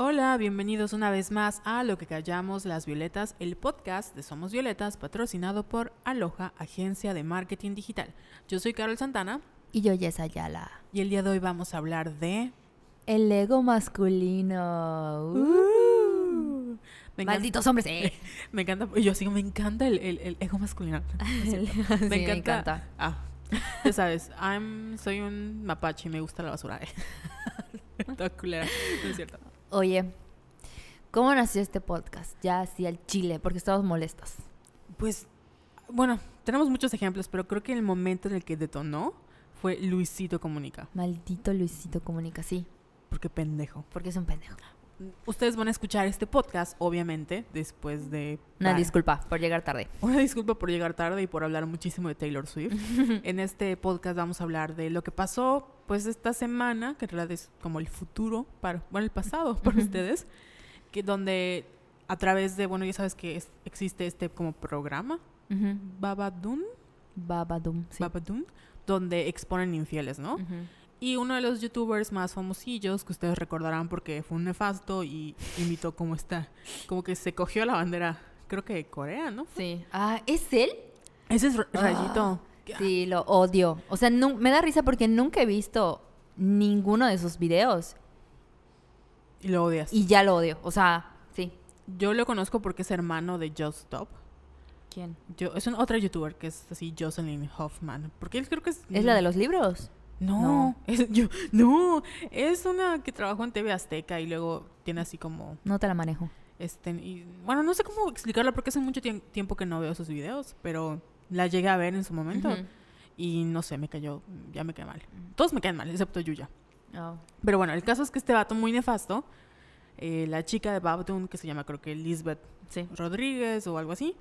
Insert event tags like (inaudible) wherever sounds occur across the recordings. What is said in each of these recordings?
Hola, bienvenidos una vez más a Lo que callamos las violetas, el podcast de Somos Violetas, patrocinado por Aloha, agencia de marketing digital. Yo soy Carol Santana Y yo, Yes Ayala. y el día de hoy vamos a hablar de... El ego masculino. Uh. Uh, me Malditos hombres. eh. (laughs) Me encanta, yo sí, me encanta el, el- el ego masculino. (laughs) Sí, me, me encanta. encanta. Ah, ya sabes, I'm- soy un mapache y me gusta la basura. (laughs) Culera, no es cierto. Oye, ¿cómo nació este podcast? Ya así al chile, porque estamos molestos. Pues, bueno, tenemos muchos ejemplos, pero creo que el momento en el que detonó fue Luisito Comunica. Maldito Luisito Comunica, sí, Porque pendejo. porque es un pendejo. Ustedes van a escuchar este podcast, obviamente, después de... Una disculpa por llegar tarde. Una disculpa por llegar tarde y por hablar muchísimo de Taylor Swift. (laughs) en este podcast vamos a hablar de lo que pasó, pues, esta semana, que en realidad es como el futuro, para, bueno, el pasado para ustedes, que donde a través de, bueno, ya sabes que es- existe este como programa. Babadun, Babadum, sí. Babadun, donde exponen infieles, ¿no? Y uno de los youtubers más famosillos que ustedes recordarán porque fue un nefasto y imitó como está, como que se cogió la bandera, creo que de Corea, ¿no? Sí. Ah, ¿es él? Ese es Ra- Rayito. Sí, lo odio. O sea, me da risa porque nunca he visto ninguno de sus videos Y lo odias. y ya lo odio. O sea, sí. Yo lo conozco porque es hermano de Just Stop. ¿Quién? Yo, es un otro youtuber que es así, Jocelyn Hoffman. Porque él creo que es... ¿Es la de los libros? No, No. Es, yo, no, es una que trabajó en TV Azteca y luego tiene así como... No te la manejo. Este, y, bueno, no sé cómo explicarlo porque hace mucho tiem- tiempo que no veo sus videos, pero la llegué a ver en su momento y no sé, me cayó, ya me cae mal. Todos me caen mal, excepto Yuya. Oh. Pero bueno, el caso es que este vato muy nefasto, eh, la chica de Babtoon, que se llama creo que Lisbeth Sí. Rodríguez o algo así,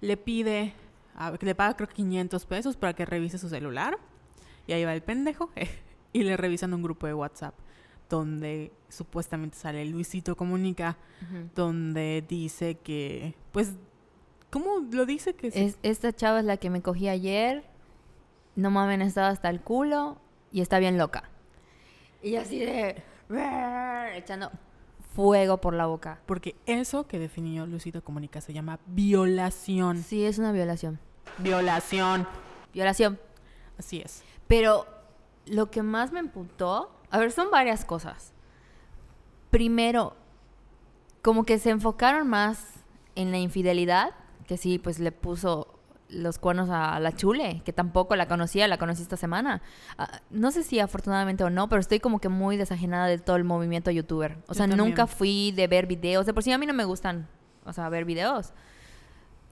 le pide, a- que le paga creo que 500 pesos para que revise su celular. Y ahí va el pendejo. (laughs) y le revisan un grupo de WhatsApp donde supuestamente sale Luisito Comunica, donde dice que, pues, ¿cómo lo dice? Que se- Es- esta chava es la que me cogí ayer. No mames, estaba hasta el culo y está bien loca. Y así de... Echando fuego por la boca. Porque eso que definió Luisito Comunica se llama violación. Sí, es una violación. Violación. Violación. Así es. Pero lo que más me emputó, a ver, son varias cosas. Primero, como que se enfocaron más en la infidelidad, que sí, pues le puso los cuernos a la chule, que tampoco la conocía, la conocí esta semana. Ah, no sé si afortunadamente o no, pero estoy como que muy desajenada de todo el movimiento youtuber. O sea, nunca fui de ver videos. De por sí a mí no me gustan, o sea, ver videos.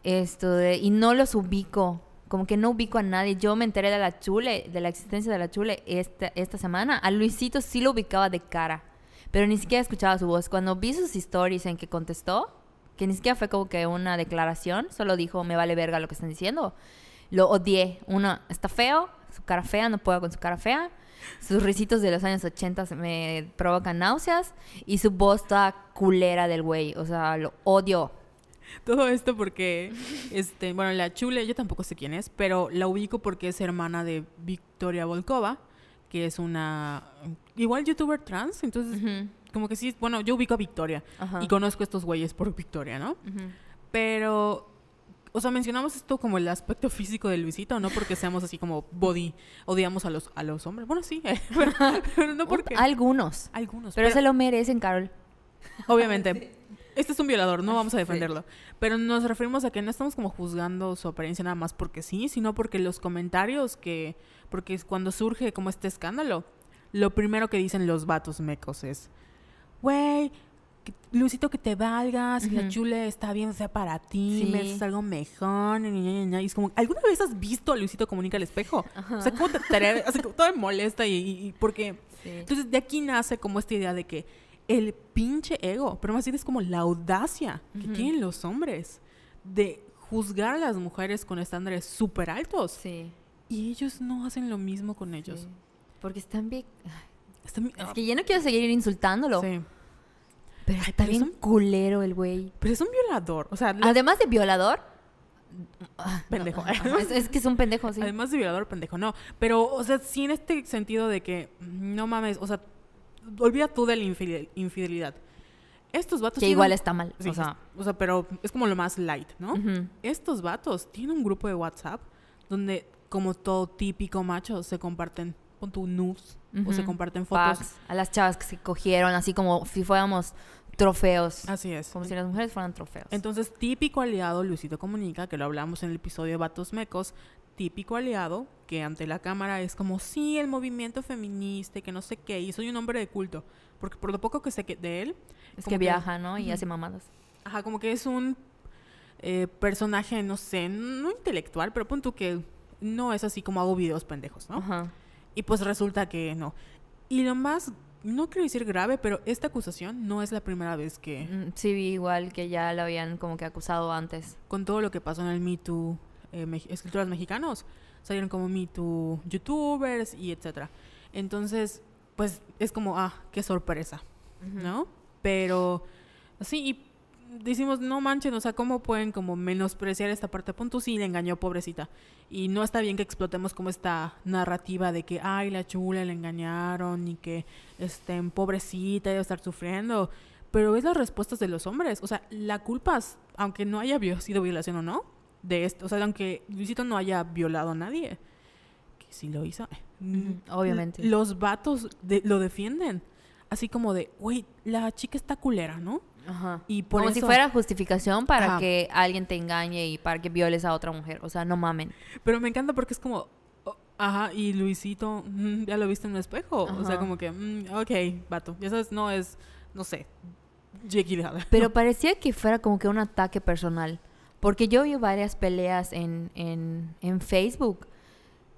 Esto de, y no los ubico. Como que no ubico a nadie. Yo me enteré de la chule, de la existencia de la chule esta, esta semana. A Luisito sí lo ubicaba de cara, pero ni siquiera escuchaba su voz. Cuando vi sus stories en que contestó, que ni siquiera fue como que una declaración, solo dijo, me vale verga lo que están diciendo. Lo odié. Uno, está feo, su cara fea, no puedo con su cara fea. Sus risitos de los años 80 se me provocan náuseas. Y su voz toda culera del güey. O sea, lo odio. Todo esto porque, este, bueno, la chule, yo tampoco sé quién es, pero la ubico porque es hermana de Victoria Volkova, que es una, igual youtuber trans, entonces, Ujú. Como que sí, bueno, yo ubico a Victoria Ajá. y conozco a estos güeyes por Victoria, ¿no? Pero, o sea, mencionamos esto como el aspecto físico de Luisito, no porque seamos así como body, odiamos a los, a los hombres, bueno, sí, (laughs) pero, pero no porque... Algunos. Algunos, Pero, se lo merecen, Carol. Obviamente. (laughs) Este es un violador, no vamos a defenderlo. Pero nos referimos a que no estamos como juzgando su apariencia nada más porque sí, sino porque los comentarios que... Porque cuando surge como este escándalo, lo primero que dicen los vatos mecos es, güey, Luisito, que te valgas, si la chule está bien, o sea, para ti, Sí. mereces algo mejor, ña, ña, ña, ña". y es como, ¿alguna vez has visto a Luisito Comunica al espejo? O sea, ¿cómo te atreves? O sea, todo me molesta y, porque... Entonces, de aquí nace como esta idea de que el pinche ego, pero más bien es como la audacia que tienen los hombres de juzgar a las mujeres con estándares súper altos. Sí. Y ellos no hacen lo mismo con ellos. Porque están bien... Están- Es que yo no quiero seguir insultándolo. sí. Pero Ay, está pero es bien un- culero el güey. Pero es un violador. O sea, la- Además de violador... ah, Pendejo. no, es, es que es un pendejo, sí. Además de violador, pendejo, no. Pero, o sea, sí en este sentido de que, no mames, o sea, olvida tú de la infidel- infidelidad. estos vatos... Que tienen igual está mal. Sí, o sea, o sea, pero es como lo más light, ¿no? Estos vatos tienen un grupo de WhatsApp donde, como todo típico macho, se comparten con tu o se comparten fotos. Packs, a las chavas que se cogieron, así como si fuéramos trofeos. Así es. Como si las mujeres fueran trofeos. Entonces, típico aliado Luisito Comunica, que lo hablamos en el episodio de Vatos Mecos, típico aliado que ante la cámara es como, sí, el movimiento feminista y que no sé qué, y soy un hombre de culto. Porque por lo poco que sé que de él, es que que- viaja, ¿no? Y hace mamadas. ajá, como que es un eh, personaje, no sé, no intelectual, pero punto que no es así como hago videos pendejos, ¿no? Ajá. Y pues resulta que no. Y lo más, no quiero decir grave, pero esta acusación no es la primera vez que, Mm, Sí, vi igual que ya lo habían como que acusado antes. con todo lo que pasó en el Me Too, eh, me- escritores mexicanos, salieron como Me Too youtubers y etcétera. Entonces, pues es como, ah, qué sorpresa, ¿no? Pero, sí, y decimos, no manchen, o sea, ¿cómo pueden como menospreciar esta parte? Punto sí, le engañó, pobrecita. Y no está bien que explotemos como esta narrativa de que, ay, la chula le engañaron y que, este, pobrecita, debe estar sufriendo. Pero es las respuestas de los hombres. O sea, la culpa, es- aunque no haya sido violación o no, de esto, o sea, aunque Luisito no haya violado a nadie, que sí lo hizo, Ujú, obviamente. Los vatos de- lo defienden. Así como de, güey, la chica está culera, ¿no? Ajá. Y por Como si fuera justificación para Ajá. que alguien te engañe y para que violes a otra mujer. O sea, no mamen. Pero me encanta porque es como, oh, ajá, y Luisito, mm, ya lo viste en un espejo. O sea, como que, mm, ok, vato. Ya sabes, no es, no sé, Gyllenhaal. (laughs) Pero parecía que fuera como que un ataque personal. Porque yo vi varias peleas en, en, en Facebook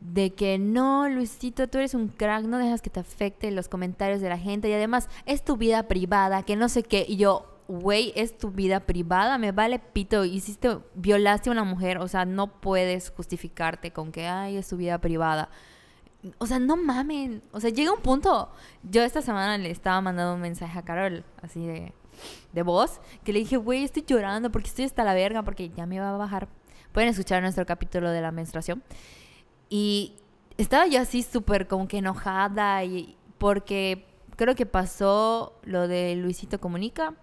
de que no, Luisito, tú eres un crack, no dejas que te afecte los comentarios de la gente y además es tu vida privada, que no sé qué. Y yo, güey, es tu vida privada, me vale pito, hiciste, violaste a una mujer, o sea, no puedes justificarte con que, ay, es tu vida privada. O sea, no mamen. O sea, llega un punto. Yo esta semana le estaba mandando un mensaje a Carol, así de, de voz, que le dije, güey, estoy llorando porque estoy hasta la verga, porque ya me va a bajar. Pueden escuchar nuestro capítulo de la menstruación. Y estaba yo así súper como que enojada y porque creo que pasó lo de Luisito Comunica.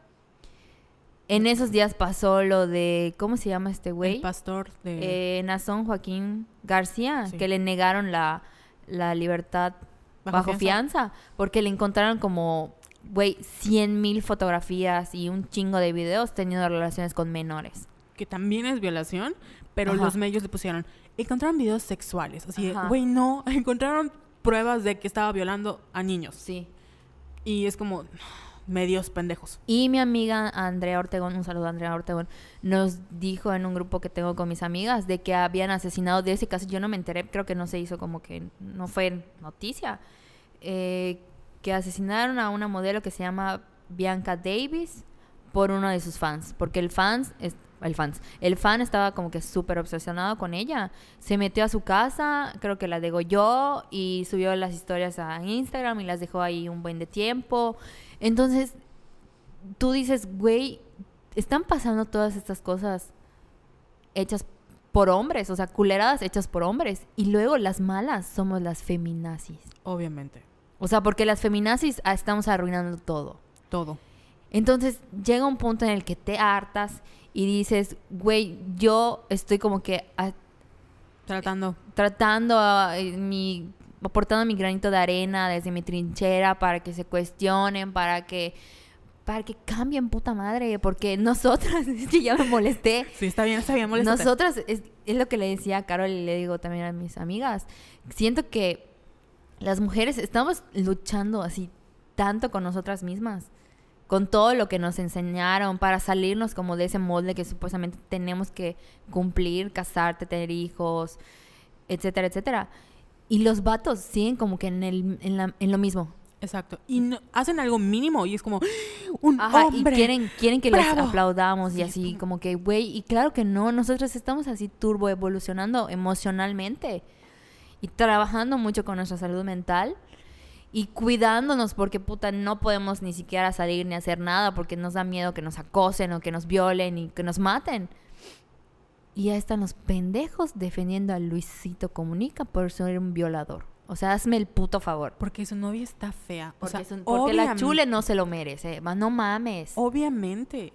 En esos días pasó lo de, ¿cómo se llama este güey? El pastor de... eh, Nazón Joaquín García, Sí. que le negaron la, la libertad bajo, fianza. porque le encontraron como, güey, 100 mil fotografías y un chingo de videos teniendo relaciones con menores. que también es violación, pero Ajá. los medios le pusieron, encontraron videos sexuales. Así güey, no, (laughs) encontraron pruebas de que estaba violando a niños. Sí. Y es como, medios pendejos. Y mi amiga Andrea Ortegón, un saludo a Andrea Ortegón, nos dijo en un grupo que tengo con mis amigas de que habían asesinado de ese caso. Yo no me enteré, creo que no se hizo como que no fue noticia. eh, que asesinaron a una modelo que se llama Bianca Davis por uno de sus fans. Porque el fans, es- el fans, el fan estaba como que súper obsesionado con ella. Se metió a su casa, creo que la degolló y subió las historias a Instagram y las dejó ahí un buen de tiempo. Entonces, tú dices, güey, están pasando todas estas cosas hechas por hombres, o sea, culeradas hechas por hombres. Y luego las malas somos las feminazis. Obviamente. O sea, porque las feminazis ah, estamos arruinando todo. Todo. Entonces llega un punto en el que te hartas y dices, güey, yo estoy como que ah, Tratando. tratando, ah, eh, mi, aportando mi granito de arena desde mi trinchera para que se cuestionen, para que, para que cambien puta madre, porque (laughs) nosotras, (laughs) es que ya me molesté, Sí, está bien, está bien, moléstate. nosotras, es, es lo que le decía a Carol y le digo también a mis amigas, siento que las mujeres estamos luchando así tanto con nosotras mismas, con todo lo que nos enseñaron para salirnos como de ese molde que supuestamente tenemos que cumplir, casarte, tener hijos, etcétera, etcétera. Y los vatos siguen como que en, el, en, la- en lo mismo. Exacto. Y no- hacen algo mínimo y es como, (gasps) un Ajá, hombre. y quieren, quieren que les ¡Bravo! aplaudamos Sí, y así, como- como que, güey, y claro que no, nosotros estamos así turbo evolucionando emocionalmente y trabajando mucho con nuestra salud mental y cuidándonos porque puta no podemos ni siquiera salir ni hacer nada porque nos da miedo que nos acosen o que nos violen y que nos maten. Y ya están los pendejos defendiendo a Luisito Comunica por ser un violador. O sea, hazme el puto favor. Porque su novia está fea. Porque, o sea, es un- porque la chule no se lo merece. Ma- No mames. Obviamente.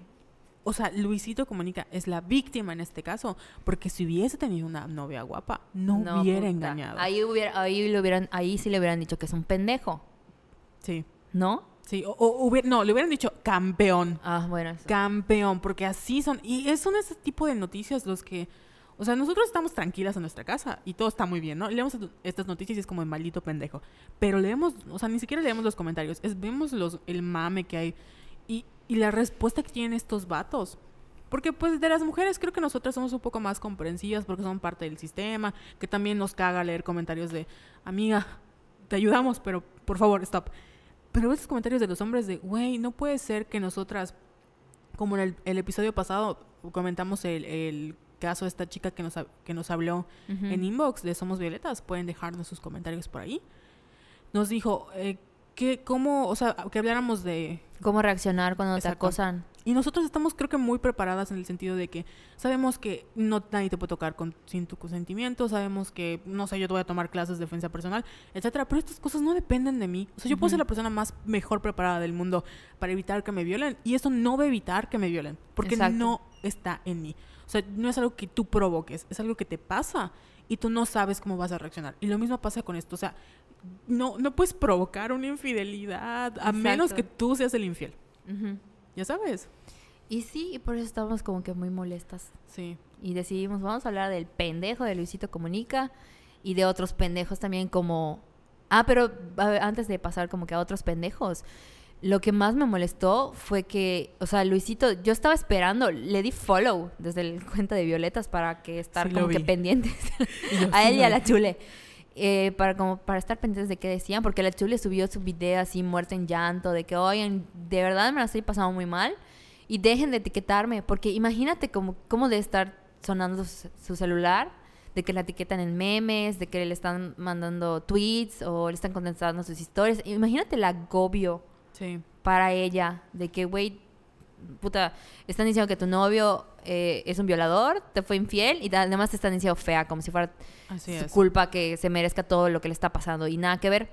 O sea, Luisito Comunica es la víctima en este caso. Porque si hubiese tenido una novia guapa, no, hubiera puta. engañado. Ahí, hubiera, ahí, le hubieran, ahí sí le hubieran dicho que es un pendejo. Sí. ¿No? Sí. O, o hubiera- no, le hubieran dicho campeón. Ah, bueno. eso. Campeón. Porque así son. Y es- son ese tipo de noticias los que. O sea, nosotros estamos tranquilas en nuestra casa y todo está muy bien, ¿no? Leemos est- estas noticias y es como el maldito pendejo. Pero leemos, o sea, ni siquiera leemos los comentarios, es, vemos los, el mame que hay y, y la respuesta que tienen estos vatos. Porque pues de las mujeres creo que nosotras somos un poco más comprensivas porque son parte del sistema, que también nos caga leer comentarios de, amiga, te ayudamos, pero por favor, stop. Pero esos comentarios de los hombres de, güey, no puede ser que nosotras, como en el, el episodio pasado, comentamos el, el caso de esta chica que nos, que nos habló en inbox de Somos Violetas, pueden dejarnos sus comentarios por ahí. Nos dijo eh, que cómo, o sea, que habláramos de... ¿Cómo reaccionar cuando Exacto. te acosan? Y nosotros estamos creo que muy preparadas en el sentido de que sabemos que no nadie te puede tocar con, sin tu consentimiento, sabemos que, no sé, yo te voy a tomar clases de defensa personal, etcétera, pero estas cosas no dependen de mí. O sea, yo puedo ser la persona más mejor preparada del mundo para evitar que me violen y eso no va a evitar que me violen, porque Exacto. no está en mí. O sea, no es algo que tú provoques, es algo que te pasa y tú no sabes cómo vas a reaccionar. Y lo mismo pasa con esto, o sea, no, no puedes provocar una infidelidad a menos que tú seas el infiel. Ujú. Ya sabes. Y sí, y por eso estamos como que muy molestas. Sí. Y decidimos, vamos a hablar del pendejo de Luisito Comunica y de otros pendejos también como... Ah, pero ver, antes de pasar como que a otros pendejos, lo que más me molestó fue que, o sea, Luisito, yo estaba esperando, le di follow desde el cuenta de Violetas para que estar Sí, como que pendientes (laughs) a él y a la. Chule. Eh, para como para estar pendientes de qué decían, porque la Chule subió su video así muerta en llanto, de que, oigan, de verdad me la estoy pasando muy mal, y dejen de etiquetarme, porque imagínate cómo, cómo de estar sonando su, su celular, de que la etiquetan en memes, de que le están mandando tweets o le están contestando sus historias. Imagínate el agobio Sí. para ella, de que, güey, puta, están diciendo que tu novio eh, es un violador, te fue infiel y además te están diciendo fea, como si fuera Así su es. culpa que se merezca todo lo que le está pasando y nada que ver.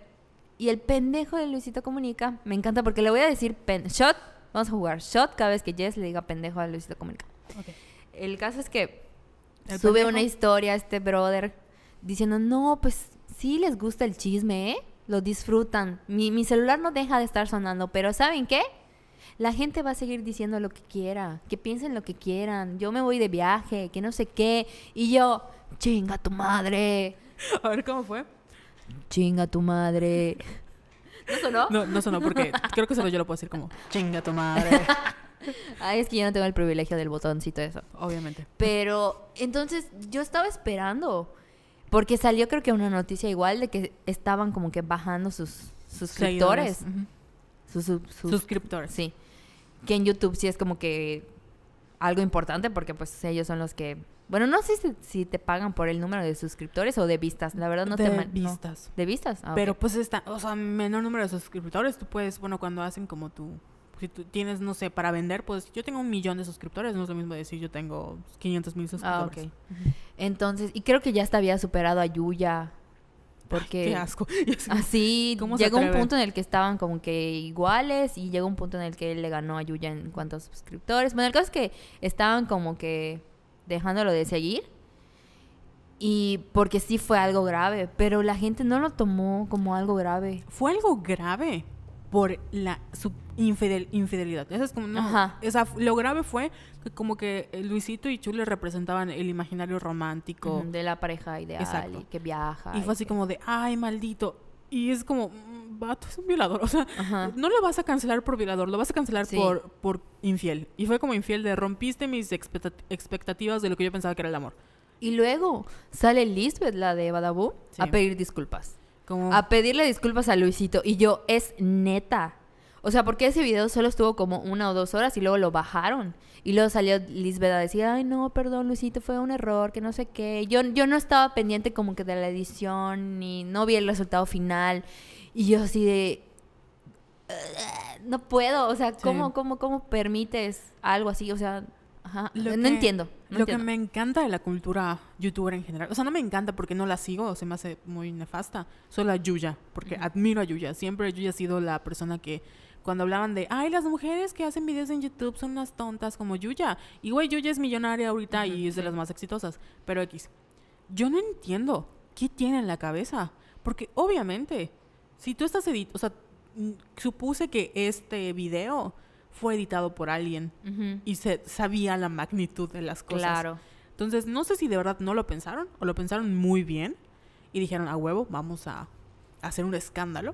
Y el pendejo de Luisito Comunica, me encanta porque le voy a decir pen shot, vamos a jugar shot cada vez que Jess le diga pendejo a Luisito Comunica. Ok. El caso es que ¿El sube pendejo? una historia este brother diciendo, no, pues sí les gusta el chisme, ¿eh? Lo disfrutan. Mi, mi celular no deja de estar sonando, pero ¿saben qué? La gente va a seguir diciendo lo que quiera, que piensen lo que quieran. Yo me voy de viaje, que no sé qué. Y yo, chinga tu madre, A ver cómo fue. chinga tu madre. (laughs) ¿No sonó? No, no sonó porque (laughs) creo que solo yo lo puedo decir como chinga tu madre. (laughs) Ay, es que yo no tengo el privilegio del botoncito de eso. Obviamente. Pero entonces yo estaba esperando. Porque salió creo que una noticia igual de que estaban como que bajando sus suscriptores. Sus- Suscriptores. sí. Que en YouTube sí es como que algo importante porque pues ellos son los que... Bueno, no sé si, si te pagan por el número de suscriptores o de vistas. La verdad no de te... no. vistas. ¿De vistas? Ah. Pero pues está, o sea, menor número de suscriptores, tú puedes, bueno, cuando hacen como tú, si tú tienes, no sé, para vender, pues yo tengo un millón de suscriptores, no es lo mismo decir yo tengo 500 mil Ah, suscriptores. ok. Entonces, y creo que ya hasta había superado a Yuya. Porque... Qué asco. (laughs) Así ¿Cómo llegó un punto en el que estaban como que iguales y llegó un punto en el que él le ganó a Yuya en cuanto a suscriptores. Bueno, el caso es que estaban como que dejándolo de seguir y porque sí fue algo grave, pero la gente no lo tomó como algo grave. Fue algo grave por la su infidel- infidelidad. Eso es como, no, Ajá. sea, lo grave fue que como que Luisito y Chule representaban el imaginario romántico. De la pareja ideal Exacto. y que viaja. Y fue así como de, ay, maldito. Y es como, mm, vato, es un violador. (laughs) O sea, Ajá. no lo vas a cancelar por violador, lo vas a cancelar Sí. por, por infiel. Y fue como infiel de rompiste mis expectat- expectativas de lo que yo pensaba que era el amor. Y luego sale Lisbeth, la de Badaboo, Sí. a pedir disculpas. A pedirle disculpas a Luisito. Y yo, es neta. O sea, porque ese video solo estuvo como una o dos horas y luego lo bajaron. Y luego salió Lisbeth a decir, ay, no, perdón, Luisito, fue un error, que no sé qué. Yo, yo no estaba pendiente como que de la edición, ni no vi el resultado final. Y yo así de... "Ugh, No puedo, o sea, ¿cómo, Sí. cómo, cómo permites algo así? O sea, Ajá. Lo no que- entiendo. no lo que entiendo. me encanta de la cultura youtuber en general, o sea, no me encanta porque no la sigo, se me hace muy nefasta. Soy la Yuya, porque Ujú. admiro a Yuya. Siempre Yuya ha sido la persona que cuando hablaban de, ay, las mujeres que hacen videos en YouTube son unas tontas como Yuya. Y güey, Yuya es millonaria ahorita y Ujú, es de las más exitosas. Pero X, yo no entiendo qué tiene en la cabeza. Porque obviamente, si tú estás editando, o sea, supuse que este video fue editado por alguien y se sabía la magnitud de las cosas. Claro. Entonces, no sé si de verdad no lo pensaron o lo pensaron muy bien y dijeron, a huevo, vamos a hacer un escándalo.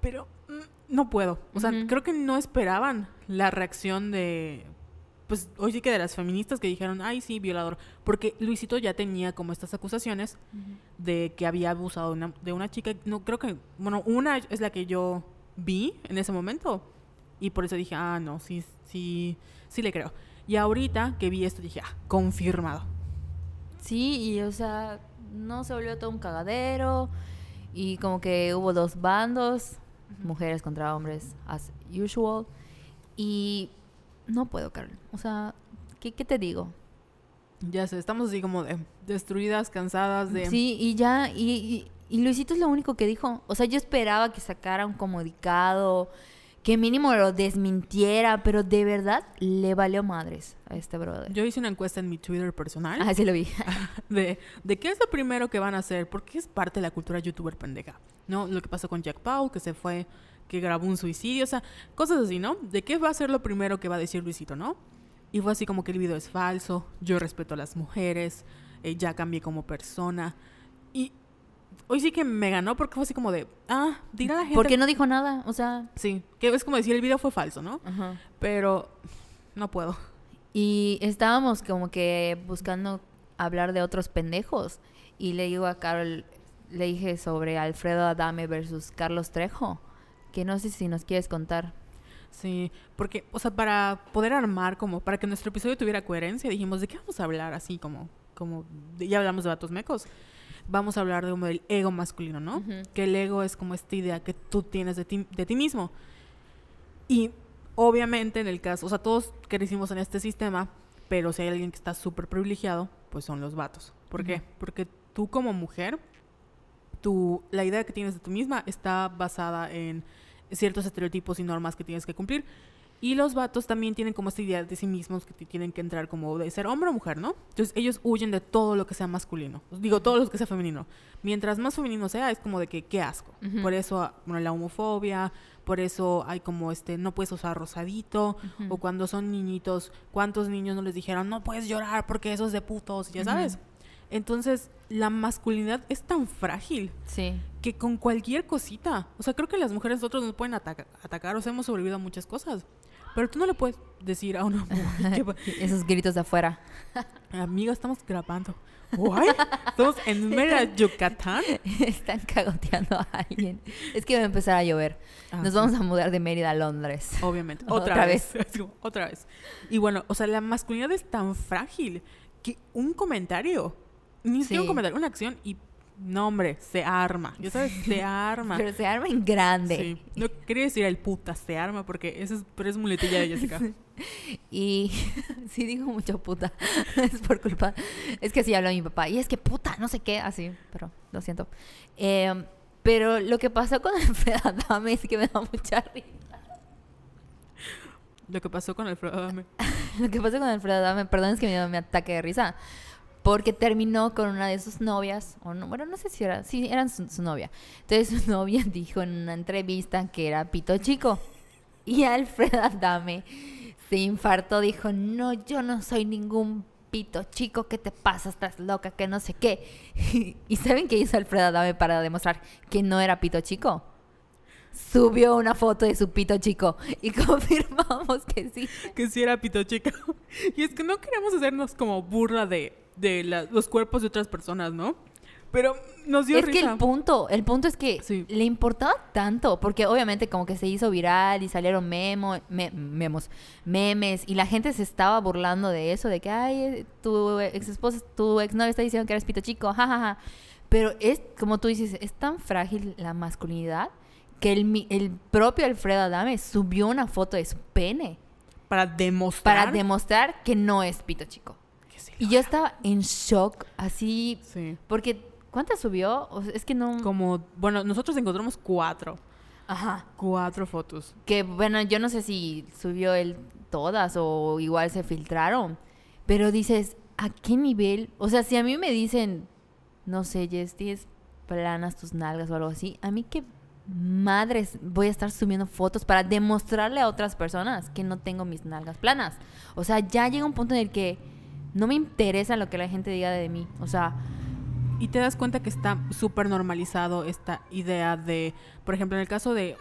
Pero mm, no puedo. O sea, creo que no esperaban la reacción de, pues, hoy sí que de las feministas que dijeron, ay, sí, violador. Porque Luisito ya tenía como estas acusaciones de que había abusado una, de una chica. No, creo que, bueno, una es la que yo vi en ese momento. Y por eso dije, ah, no, sí, sí, sí le creo. Y ahorita que vi esto dije, ah, confirmado. Sí, y o sea, no se volvió todo un cagadero y como que hubo dos bandos, mujeres contra hombres, as usual. Y no puedo, Carol. O sea, ¿qué, qué te digo? Ya sé, estamos así como de destruidas, cansadas de... Sí, y ya, y, y, y Luisito es lo único que dijo. O sea, yo esperaba que sacara un comunicado, que mínimo lo desmintiera, pero de verdad le valió madres a este brother. Yo hice una encuesta en mi Twitter personal Ah, sí lo vi. (laughs) de, de qué es lo primero que van a hacer, porque es parte de la cultura youtuber pendeja, ¿no? Lo que pasó con Jack Paul, que se fue, que grabó un suicidio, o sea, cosas así, ¿no? De qué va a ser lo primero que va a decir Luisito, ¿no? Y fue así como que el video es falso, yo respeto a las mujeres, eh, ya cambié como persona. Hoy sí que me ganó porque fue así como de, ah, dirá la gente... Porque no dijo nada, o sea... Sí, que es como decir, el video fue falso, ¿no? Ajá. Pero no puedo. Y estábamos como que buscando hablar de otros pendejos. Y le digo a Carol, le dije sobre Alfredo Adame versus Carlos Trejo, que no sé si nos quieres contar. Sí, porque, o sea, para poder armar, como para que nuestro episodio tuviera coherencia, dijimos, ¿de qué vamos a hablar? Así como, como ya hablamos de vatos mecos. Vamos a hablar de como del ego masculino, ¿no? Que el ego es como esta idea que tú tienes de ti, de ti mismo. Y obviamente en el caso, o sea, todos crecimos en este sistema, pero si hay alguien que está súper privilegiado, pues son los vatos. ¿Por qué? Porque tú como mujer, tú, la idea que tienes de tú misma está basada en ciertos estereotipos y normas que tienes que cumplir. Y los vatos también tienen como esta idea de sí mismos que tienen que entrar como de ser hombre o mujer, ¿no? Entonces ellos huyen de todo lo que sea masculino. Digo, todo lo que sea femenino. Mientras más femenino sea, es como de que qué asco. Por eso, ah, bueno, la homofobia, por eso hay como este, no puedes usar rosadito. O cuando son niñitos, ¿cuántos niños no les dijeron, no puedes llorar porque eso es de putos? Ya sabes. Entonces, la masculinidad es tan frágil Sí. que con cualquier cosita, o sea, creo que las mujeres nosotros nos pueden ataca- atacar, o sea, hemos sobrevivido a muchas cosas, pero tú no le puedes decir a una (laughs) mujer, que, Esos gritos de afuera. (laughs) amiga, estamos grabando. Guay, estamos en (laughs) Mérida, Yucatán. Están cagoteando a alguien. Es que va a empezar a llover. Ah, Nos sí, vamos a mudar de Mérida a Londres. Obviamente, otra, Otra vez. Otra vez. Y bueno, o sea, la masculinidad es tan frágil que un comentario, ni siquiera un comentario, una acción y, no hombre, se arma, ya sabes, se (laughs) arma. Pero se arma en grande. Sí. No quería decir el puta se arma porque esa es, pero es muletilla de Jessica. (laughs) Y (laughs) sí digo mucho puta. es por culpa. Es que así habla mi papá. Y es que puta, no sé qué. Así, pero lo siento. Eh, pero lo que pasó con Alfredo Adame es que me da mucha risa. Lo que pasó con Alfredo Adame. Lo que pasó con Alfredo Adame, perdón, es que me dio mi ataque de risa. Porque terminó con una de sus novias, bueno, no sé si era, sí, eran su, novia. Entonces su (laughs) novia dijo en una entrevista que era pito chico. Y Alfredo Adame se infartó, dijo, no, yo no soy ningún pito chico, ¿qué te pasa? Estás loca, que no sé qué. (laughs) ¿Y saben qué hizo Alfredo Adame para demostrar que no era pito chico? Subió una foto de su pito chico y (laughs) confirmamos que sí. Que sí era pito chica. Y es que no queremos hacernos como burla de, de la- los cuerpos de otras personas, ¿no? Pero nos dio es que el punto, el punto es que Sí. le importaba tanto, porque obviamente como que se hizo viral y salieron memo, me- memos, memes, y la gente se estaba burlando de eso, de que, ay, eh, tu ex esposa, tu ex novia está diciendo que eres pito chico, jajaja. Pero es, como tú dices, es tan frágil la masculinidad que el, el propio Alfredo Adame subió una foto de su pene. para demostrar. Para demostrar que no es pito chico. Sí Y yo estaba en shock, así, Sí. porque ¿cuántas subió? O sea, es que no... Como, bueno, nosotros encontramos cuatro. Ajá. Cuatro fotos. Que bueno, yo no sé si subió él todas o igual se filtraron. Pero dices, ¿a qué nivel? O sea, si a mí me dicen, no sé, Jess, tienes planas tus nalgas o algo así, a mí qué madres voy a estar subiendo fotos para demostrarle a otras personas que no tengo mis nalgas planas. O sea, ya llega un punto en el que no me interesa lo que la gente diga de mí. O sea, Y te das cuenta que está súper normalizado esta idea de, por ejemplo, en el caso de...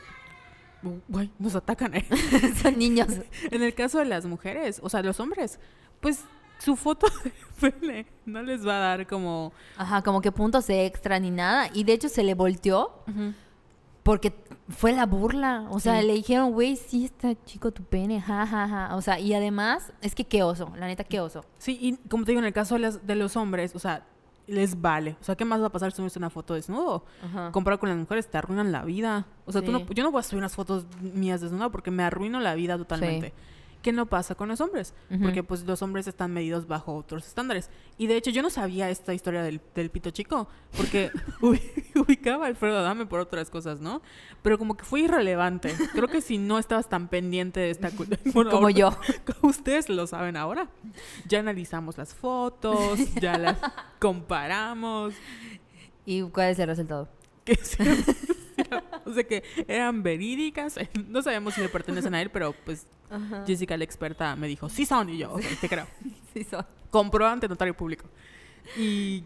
Uy, nos atacan, ¿eh? (laughs) son niños. (laughs) En el caso de las mujeres, o sea, los hombres, pues su foto (laughs) de pene no les va a dar como... Ajá, como que puntos extra ni nada. Y de hecho se le volteó Porque fue la burla. O sea, Sí. le dijeron, güey, sí está chico tu pene, ja, ja, ja. O sea, y además, es que qué oso, la neta, qué oso. Sí, y como te digo, en el caso de, las- de los hombres, o sea, les vale. O sea, ¿qué más va a pasar si subes una foto desnudo? Ajá. Comparado con las mujeres, te arruinan la vida. O sea, tú Sí. no, yo no voy a subir unas fotos mías desnuda porque me arruino la vida totalmente. ¿Qué no pasa con los hombres? Porque pues los hombres están medidos bajo otros estándares. Y de hecho yo no sabía esta historia del, del pito chico, porque (laughs) ubi- ubicaba a Alfredo Adame por otras cosas, ¿no? Pero como que fue irrelevante. Creo que si no estabas tan pendiente de esta... (laughs) bueno, Como ahora- yo. (laughs) ustedes lo saben ahora. Ya analizamos las fotos, ya las comparamos. ¿Y cuál es el resultado? Que sí, o sea que eran verídicas. No sabíamos si le pertenecen a él, pero pues Jessica, la experta, me dijo, sí son. Y yo, ok, te creo. (laughs) Sí, son. Compró ante notario público. Y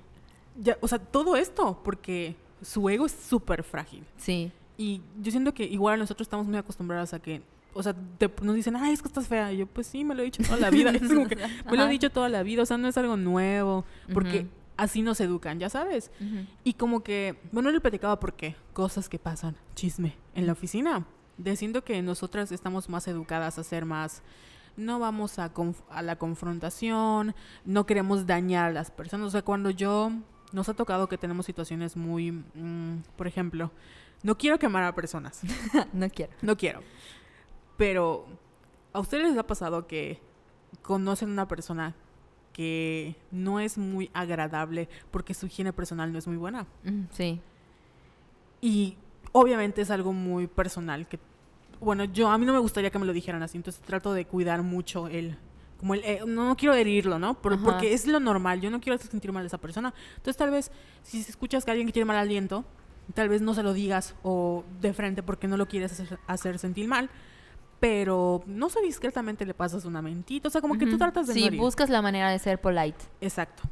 ya, o sea, todo esto, porque su ego es súper frágil. Sí. Y yo siento que igual nosotros estamos muy acostumbrados a que, o sea, te- nos dicen, ay, es que estás fea. Y yo, pues sí, me lo he dicho toda la vida. (laughs) Es como que me lo he Ajá. dicho toda la vida, o sea, no es algo nuevo, porque Ujú. así nos educan, ya sabes. Ujú. Y como que, bueno, le platicaba por qué, cosas que pasan, chisme, en la oficina. De siento que nosotras estamos más educadas a ser más, no vamos a, conf- a la confrontación, no queremos dañar a las personas. O sea, cuando yo, nos ha tocado que tenemos situaciones muy, mm, por ejemplo, no quiero quemar a personas, (laughs) no quiero. no quiero. Pero, ¿a ustedes les ha pasado que conocen una persona que no es muy agradable porque su higiene personal no es muy buena? Mm, Sí. Y obviamente es algo muy personal que, bueno, yo a mí no me gustaría que me lo dijeran así, entonces trato de cuidar mucho el, como el, eh, no, no quiero herirlo, ¿no? Por- porque es lo normal, yo no quiero hacer sentir mal a esa persona. Entonces tal vez si escuchas que alguien que tiene mal aliento, tal vez no se lo digas o de frente porque no lo quieres hacer, hacer sentir mal. Pero no sé, discretamente le pasas una mentita. O sea, como que tú tratas de Sí, buscas la manera de ser polite. Exacto.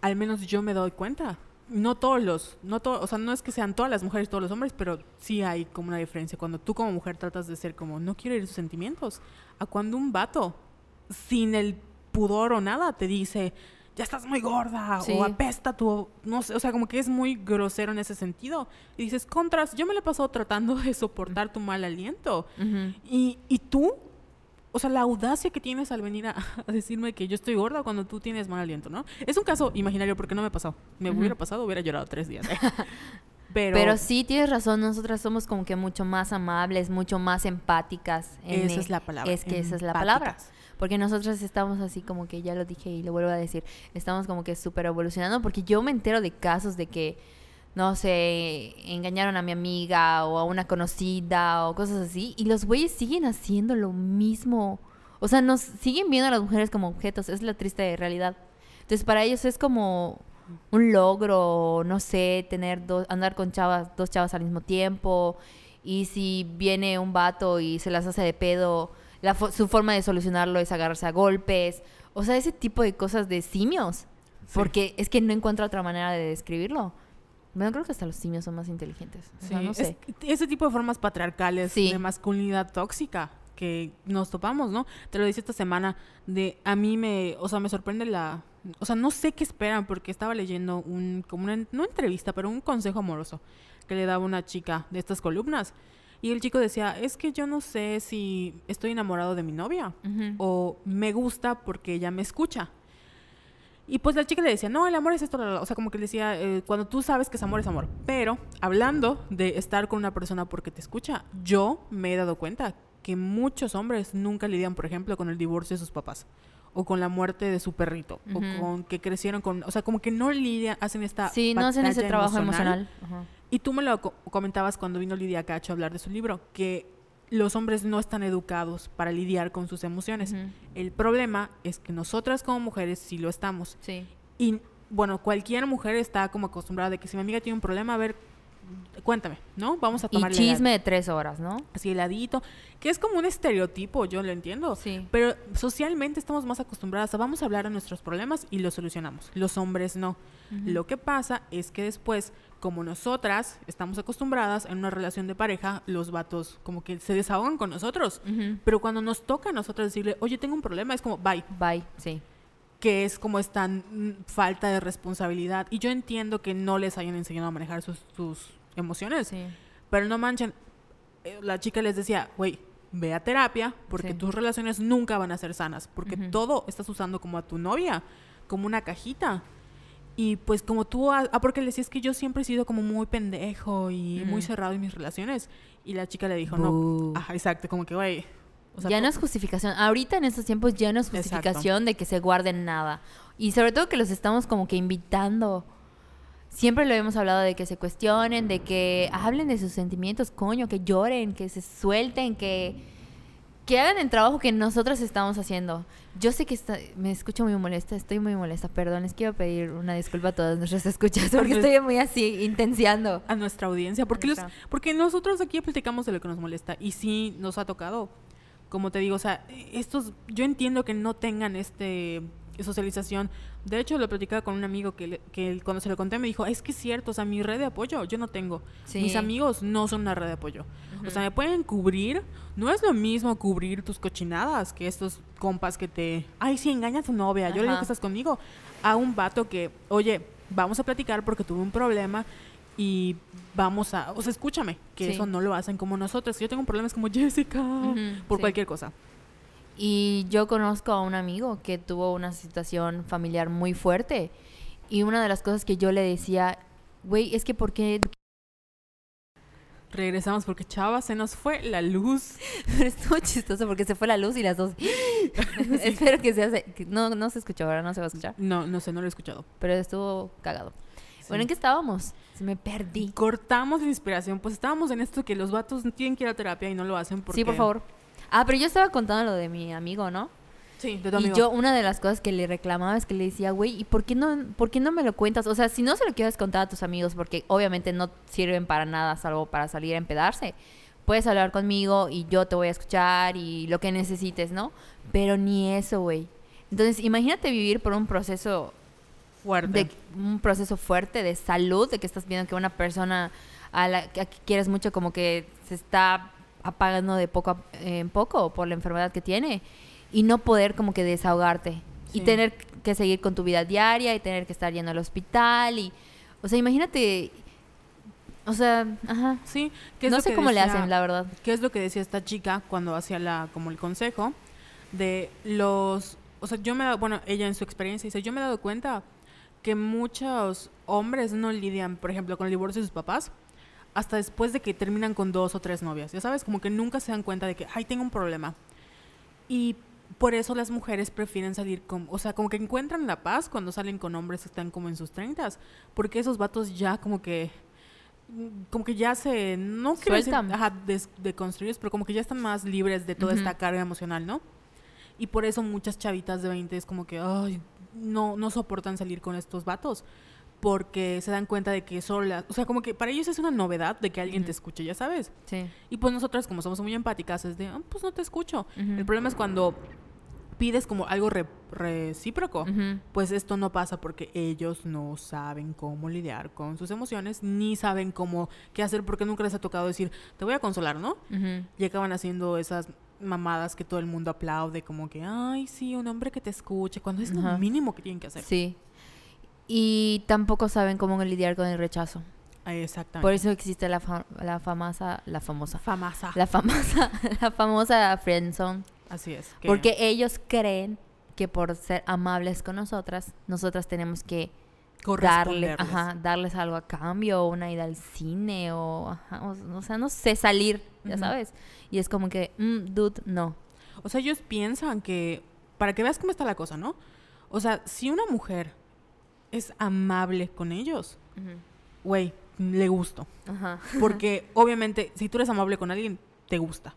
Al menos yo me doy cuenta. No todos los, no to- o sea, no es que sean todas las mujeres, todos los hombres, pero sí hay como una diferencia. Cuando tú como mujer tratas de ser como, no quiero herir sus sentimientos, a cuando un vato, sin el pudor o nada, te dice, ya estás muy gorda, Sí. o apesta tu, no sé, o sea, como que es muy grosero en ese sentido. Y dices, contras, yo me la he pasado tratando de soportar tu mal aliento. Y, y tú, o sea, la audacia que tienes al venir a, (laughs) a decirme que yo estoy gorda cuando tú tienes mal aliento, ¿no? Es un caso imaginario porque no me pasó. Me hubiera pasado, hubiera llorado tres días. ¿eh? (laughs) Pero, Pero, sí, tienes razón, nosotras somos como que mucho más amables, mucho más empáticas. en esa e- es la palabra. Es que esa es la palabra. Porque nosotras estamos así como que, ya lo dije y lo vuelvo a decir, estamos como que súper evolucionando porque yo me entero de casos de que, no sé, engañaron a mi amiga o a una conocida o cosas así y los güeyes siguen haciendo lo mismo. O sea, nos siguen viendo a las mujeres como objetos, es la triste realidad. Entonces para ellos es como un logro, no sé, tener dos, andar con chavas, dos chavas al mismo tiempo y si viene un vato y se las hace de pedo, la fo- su forma de solucionarlo es agarrarse a golpes. O sea, ese tipo de cosas de simios. Sí. Porque es que no encuentro otra manera de describirlo. Bueno, creo que hasta los simios son más inteligentes. O sea, Sí, no es- sé. ese tipo de formas patriarcales Sí. de masculinidad tóxica que nos topamos, ¿no? Te lo decía esta semana de a mí me, o sea, me sorprende la, o sea, no sé qué esperan porque estaba leyendo un como una no entrevista, pero un consejo amoroso que le daba una chica de estas columnas y el chico decía, "Es que yo no sé si estoy enamorado de mi novia o me gusta porque ella me escucha." Y pues la chica le decía, no, el amor es esto, la, la, la". o sea, como que le decía, eh, cuando tú sabes que es amor, es amor. Pero hablando de estar con una persona porque te escucha, yo me he dado cuenta que muchos hombres nunca lidian, por ejemplo, con el divorcio de sus papás o con la muerte de su perrito o con que crecieron con, o sea, como que no lidian, hacen esta Sí, no hacen ese trabajo emocional. Y tú me lo co- comentabas cuando vino Lidia Cacho a hablar de su libro, que los hombres no están educados para lidiar con sus emociones. El problema es que nosotras como mujeres sí lo estamos. Sí. Y bueno, cualquier mujer está como acostumbrada de que si mi amiga tiene un problema, a ver, cuéntame, ¿no? Vamos a Y tomar chisme de tres horas, ¿no? así heladito, que es como un estereotipo, yo lo entiendo. Sí. Pero socialmente estamos más acostumbradas a vamos a hablar de nuestros problemas y los solucionamos. Los hombres no. Lo que pasa es que después, como nosotras estamos acostumbradas en una relación de pareja, los vatos como que se desahogan con nosotros. Pero cuando nos toca a nosotros decirle, oye, tengo un problema, es como, bye, Bye, sí. Que es como esta falta de responsabilidad. Y yo entiendo que no les hayan enseñado a manejar sus, sus emociones, Sí. pero no manchen. Eh, La chica les decía, güey, ve a terapia porque Sí. tus relaciones nunca van a ser sanas, porque todo estás usando como a tu novia, como una cajita. Y pues como tú, ah, ah, porque le decías que yo siempre he sido como muy pendejo y muy cerrado en mis relaciones. Y la chica le dijo, Bú. no, ajá, exacto, como que, güey. O sea, ya no es justificación. Ahorita en estos tiempos ya no es Exacto. justificación de que se guarden nada. Y sobre todo que los estamos como que invitando. Siempre lo hemos hablado de que se cuestionen, de que hablen de sus sentimientos, coño, que lloren, que se suelten, que, que hagan el trabajo que nosotros estamos haciendo. Yo sé que está- me escucho muy molesta, estoy muy molesta, perdón, les quiero pedir una disculpa a todas nuestras (laughs) escuchas porque estoy muy así, intenciando. a nuestra audiencia, porque, los, Nuestra. porque nosotros aquí platicamos de lo que nos molesta y sí nos ha tocado, como te digo, o sea, estos, yo entiendo que no tengan este socialización. De hecho, lo platicaba con un amigo que, le- que cuando se lo conté me dijo, es que es cierto, o sea, mi red de apoyo yo no tengo. Sí. Mis amigos no son una red de apoyo. O sea, me pueden cubrir. No es lo mismo cubrir tus cochinadas que estos compas que te... Ay, sí, engaña a tu novia. Yo le digo que estás conmigo. A un vato que, oye, vamos a platicar porque tuve un problema y vamos a... O sea, escúchame, que Sí. eso no lo hacen como nosotros. Yo tengo un problema es como Jessica, por sí. cualquier cosa. Y yo conozco a un amigo que tuvo una situación familiar muy fuerte. Y una de las cosas que yo le decía, güey, es que ¿por qué? Regresamos porque, chava, se nos fue la luz. Pero (laughs) estuvo chistoso porque se fue la luz y las dos... (laughs) (laughs) Espero que se hace... No, no se escuchó, ahora no se va a escuchar. No, no sé, no lo he escuchado. Pero estuvo cagado. Sí. Bueno, ¿en qué estábamos? Se me perdí. Cortamos la inspiración. Pues estábamos en esto que los vatos tienen que ir a terapia y no lo hacen porque... Sí, por favor. Ah, pero yo estaba contando lo de mi amigo, ¿no? Sí, de tu Y amigo. yo, una de las cosas que le reclamaba es que le decía, güey, ¿y por qué, no, por qué no me lo cuentas? O sea, si no se lo quieres contar a tus amigos, porque obviamente no sirven para nada, salvo para salir a empedarse, puedes hablar conmigo y yo te voy a escuchar y lo que necesites, ¿no? Pero ni eso, güey. Entonces, imagínate vivir por un proceso Fuerte. de un proceso fuerte de salud, de que estás viendo que una persona a la que quieres mucho como que se está apagando de poco a- en poco por la enfermedad que tiene y no poder como que desahogarte y tener que seguir con tu vida diaria y tener que estar yendo al hospital y o sea, imagínate o sea, ajá. Sí, ¿qué es No lo sé que cómo le hacen, la verdad. ¿Qué es lo que decía esta chica cuando hacía la como el consejo de los, o sea, yo me bueno, ella en su experiencia dice, yo me he dado cuenta que muchos hombres no lidian, por ejemplo, con el divorcio de sus papás hasta después de que terminan con dos o tres novias. Ya sabes, como que nunca se dan cuenta de que, ay, tengo un problema. Y por eso las mujeres prefieren salir con, o sea, como que encuentran la paz cuando salen con hombres que están como en sus treintas, porque esos vatos ya como que como que ya se no quiero decir, Sueltan. ajá, des- deconstruidos, pero como que ya están más libres de toda Ujú. esta carga emocional, ¿no? Y por eso muchas chavitas de 20 es como que ay, no no soportan salir con estos vatos porque se dan cuenta de que solas, o sea, como que para ellos es una novedad de que alguien te escuche, ya sabes. Sí. Y pues nosotras, como somos muy empáticas, es de, "Ah, pues no te escucho. El problema es cuando pides como algo re- recíproco. Pues esto no pasa porque ellos no saben cómo lidiar con sus emociones, ni saben cómo qué hacer porque nunca les ha tocado decir, te voy a consolar, ¿no? Y acaban haciendo esas mamadas que todo el mundo aplaude, como que, ay, sí, un hombre que te escuche, cuando es lo mínimo que tienen que hacer. Sí. Y tampoco saben cómo lidiar con el rechazo. Ah, Exactamente. Por eso existe la, fa- la famosa, la famosa, Famasa. la famosa, (laughs) la famosa friendzone. Así es. que- Porque ellos creen que por ser amables con nosotras, nosotras tenemos que darle, ajá, darles algo a cambio, una ida al cine, o, ajá, o, o sea, no sé, salir, ya sabes. Y es como que, mm, dude, no. O sea, ellos piensan que, para que veas cómo está la cosa, ¿no? O sea, si una mujer es amable con ellos, güey, le gusto. Ajá. Porque obviamente, si tú eres amable con alguien, te gusta.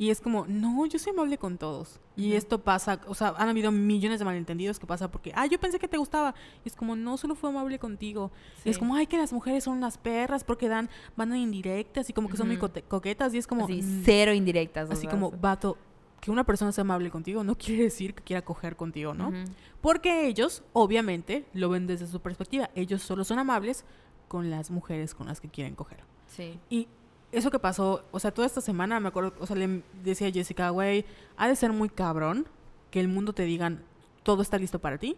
Y es como, no, yo soy amable con todos. Y esto pasa, o sea, han habido millones de malentendidos que pasa porque, ah, yo pensé que te gustaba. Y es como, no, solo fue amable contigo. Y es como, ay, que las mujeres son unas perras porque dan, van indirectas y como que son muy coquetas. Y es como, Así, mm, cero indirectas. así como, vato, que una persona sea amable contigo no quiere decir que quiera coger contigo, ¿no? Porque ellos, obviamente, lo ven desde su perspectiva. Ellos solo son amables con las mujeres con las que quieren coger. Sí. Y eso que pasó, o sea, toda esta semana me acuerdo, o sea, le decía a Jessica, güey, ha de ser muy cabrón que el mundo te digan todo está listo para ti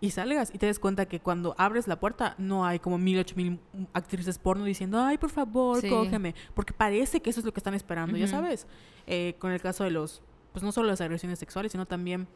y salgas y te des cuenta que cuando abres la puerta no hay como mil, ocho mil actrices porno diciendo, ay, por favor, Sí. cógeme, porque parece que eso es lo que están esperando, ya sabes, Eh, con el caso de los, pues no solo las agresiones sexuales, sino también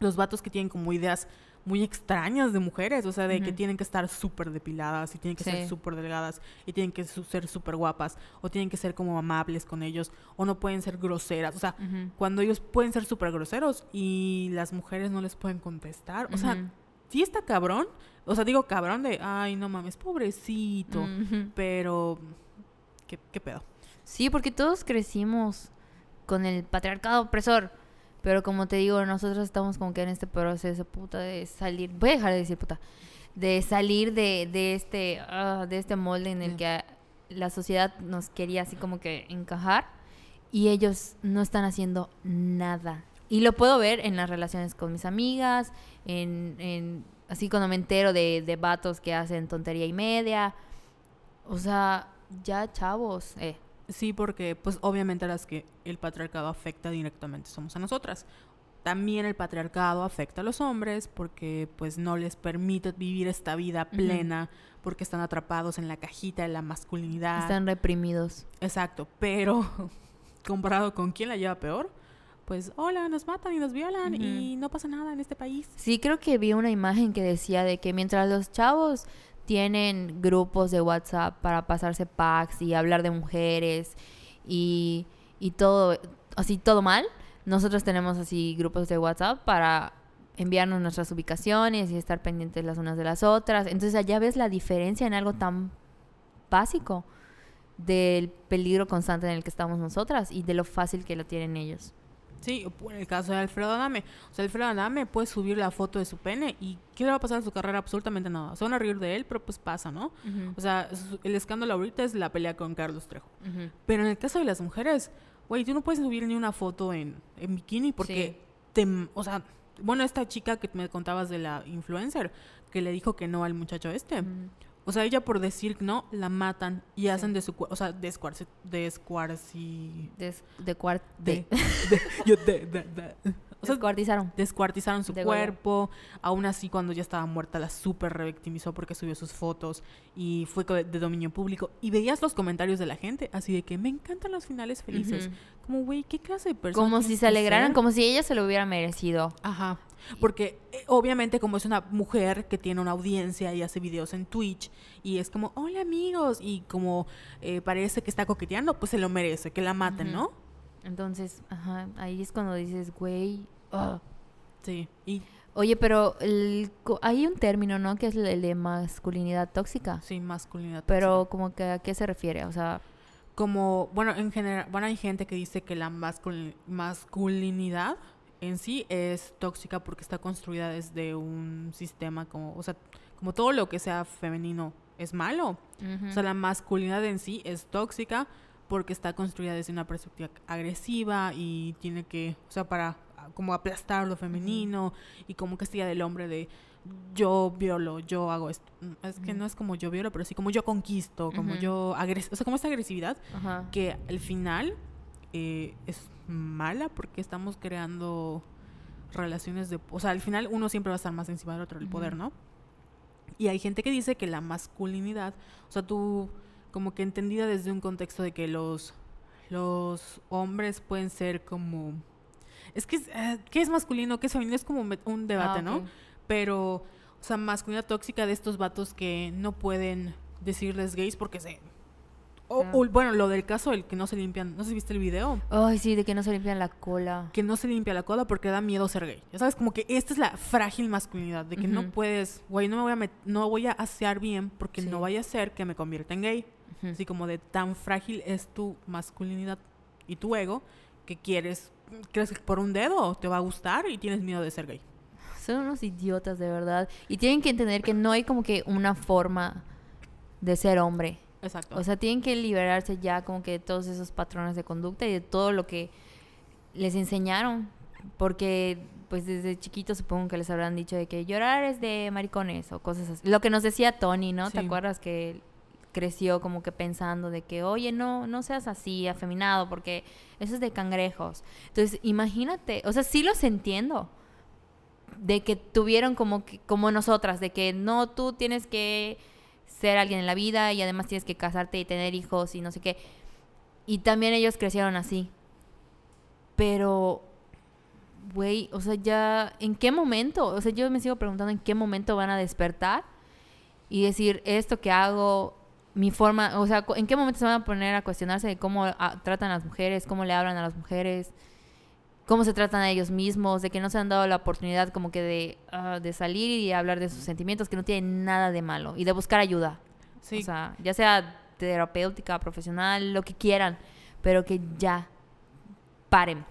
los vatos que tienen como ideas muy extrañas de mujeres, o sea, de que tienen que estar súper depiladas y tienen que ser súper delgadas y tienen que ser súper guapas o tienen que ser como amables con ellos o no pueden ser groseras, o sea, cuando ellos pueden ser súper groseros y las mujeres no les pueden contestar, o sea, sí está cabrón, o sea, digo cabrón de, ay, no mames, pobrecito, pero, ¿qué, qué pedo? Sí, porque todos crecimos con el patriarcado opresor. Pero como te digo, nosotros estamos como que en este proceso, puta, de salir. Voy a dejar de decir puta. De salir de, de este ah, de este molde en el que la sociedad nos quería así como que encajar. Y ellos no están haciendo nada. Y lo puedo ver en las relaciones con mis amigas, en, en así cuando me entero de, de vatos que hacen tontería y media. O sea, ya chavos, eh. Sí, porque pues obviamente a las que el patriarcado afecta directamente somos a nosotras. También el patriarcado afecta a los hombres porque pues no les permite vivir esta vida plena porque están atrapados en la cajita de la masculinidad. Están reprimidos. Exacto, pero (laughs) comparado con quién la lleva peor, pues hola, nos matan y nos violan y no pasa nada en este país. Sí, creo que vi una imagen que decía de que mientras los chavos tienen grupos de WhatsApp para pasarse packs y hablar de mujeres y, y todo, así todo mal, nosotros tenemos así grupos de WhatsApp para enviarnos nuestras ubicaciones y estar pendientes las unas de las otras. Entonces allá ves la diferencia en algo tan básico del peligro constante en el que estamos nosotras y de lo fácil que lo tienen ellos. Sí, por el caso de Alfredo Adame. O sea, Alfredo Adame puede subir la foto de su pene y ¿qué le va a pasar a su carrera? Absolutamente nada. Se van a reír de él, pero pues pasa, ¿no? O sea, el escándalo ahorita es la pelea con Carlos Trejo. Pero en el caso de las mujeres, güey, tú no puedes subir ni una foto en, en bikini porque te... O sea, bueno, esta chica que me contabas de la influencer que le dijo que no al muchacho este. O sea, ella por decir no, la matan y Sí. hacen de su... cuer- O sea, descuarci... Descuarci... Des- de cuart- De, de- (laughs) de- yo de- de- de- o sea, descuartizaron. descuartizaron su De Goya. cuerpo. Aún así, cuando ya estaba muerta, la súper revictimizó porque subió sus fotos y fue de, dominio público. Y veías los comentarios de la gente, así de que me encantan los finales felices. Como, güey, ¿qué clase de persona? Como si se alegraran, ser? como si ella se lo hubiera merecido. Ajá. Porque eh, obviamente como es una mujer que tiene una audiencia y hace videos en Twitch y es como, hola amigos, y como eh, parece que está coqueteando, pues se lo merece, que la maten. ¿no? Entonces, ajá, ahí es cuando dices, güey. ugh. Sí. Y Oye, pero el hay un término, ¿no? Que es el de masculinidad tóxica. sí, masculinidad. Pero tóxica. como que a qué se refiere, o sea, como, bueno, en general, bueno, hay gente que dice que la mascul- masculinidad en sí es tóxica porque está construida desde un sistema como, o sea, como todo lo que sea femenino es malo. O sea, la masculinidad en sí es tóxica porque está construida desde una perspectiva agresiva y tiene que, o sea, para ah, como aplastar lo femenino y como castiga del hombre de yo violo, yo hago esto. Mm, Es que no es como yo violo, pero sí como yo conquisto, como yo agres o sea, como esta agresividad que al final eh, es mala porque estamos creando relaciones de... O sea, al final uno siempre va a estar más encima del otro, el poder. ¿no? Y hay gente que dice que la masculinidad, o sea, tú como que entendida desde un contexto de que los, los hombres pueden ser como... Es que, eh, ¿qué es masculino? ¿Qué es femenino? Es como un debate, Ah, ¿no? Pero, O sea, masculinidad tóxica de estos vatos que no pueden decirles gays porque se... O, Ah. o, bueno, lo del caso, el que no se limpian, no sé si viste el video, Ay, sí, de que no se limpian la cola. que no se limpia la cola porque da miedo ser gay. Ya sabes, como que esta es la frágil masculinidad, de que no puedes, güey, no me voy a met- no voy a asear bien porque Sí. no vaya a ser que me convierta en gay. Ujú. Así como de tan frágil es tu masculinidad y tu ego que quieres, crees que por un dedo te va a gustar y tienes miedo de ser gay. Son unos idiotas, de verdad. Y tienen que entender que no hay como que una forma de ser hombre. Exacto. O sea, tienen que liberarse ya como que de todos esos patrones de conducta y de todo lo que les enseñaron. Porque, pues desde chiquitos supongo que les habrán dicho de que llorar es de maricones o cosas así. Lo que nos decía Tony, ¿no? ¿Te acuerdas que creció como que pensando de que, oye, no, no seas así, afeminado, porque eso es de cangrejos. Entonces, imagínate, o sea, sí los entiendo. De que tuvieron como, que, como nosotras, de que no, tú tienes que ser alguien en la vida y además tienes que casarte y tener hijos y no sé qué. Y también ellos crecieron así. Pero, güey, o sea, ya, ¿en qué momento? O sea, yo me sigo preguntando en qué momento van a despertar y decir, esto que hago, mi forma, o sea, ¿en qué momento se van a poner a cuestionarse de cómo ah, tratan a las mujeres, cómo le hablan a las mujeres? Cómo se tratan a ellos mismos, de que no se han dado la oportunidad como que de, ah, de salir y hablar de sus sentimientos, que no tienen nada de malo, y de buscar ayuda. sí, O sea, ya sea terapéutica, profesional, lo que quieran, pero que ya paren.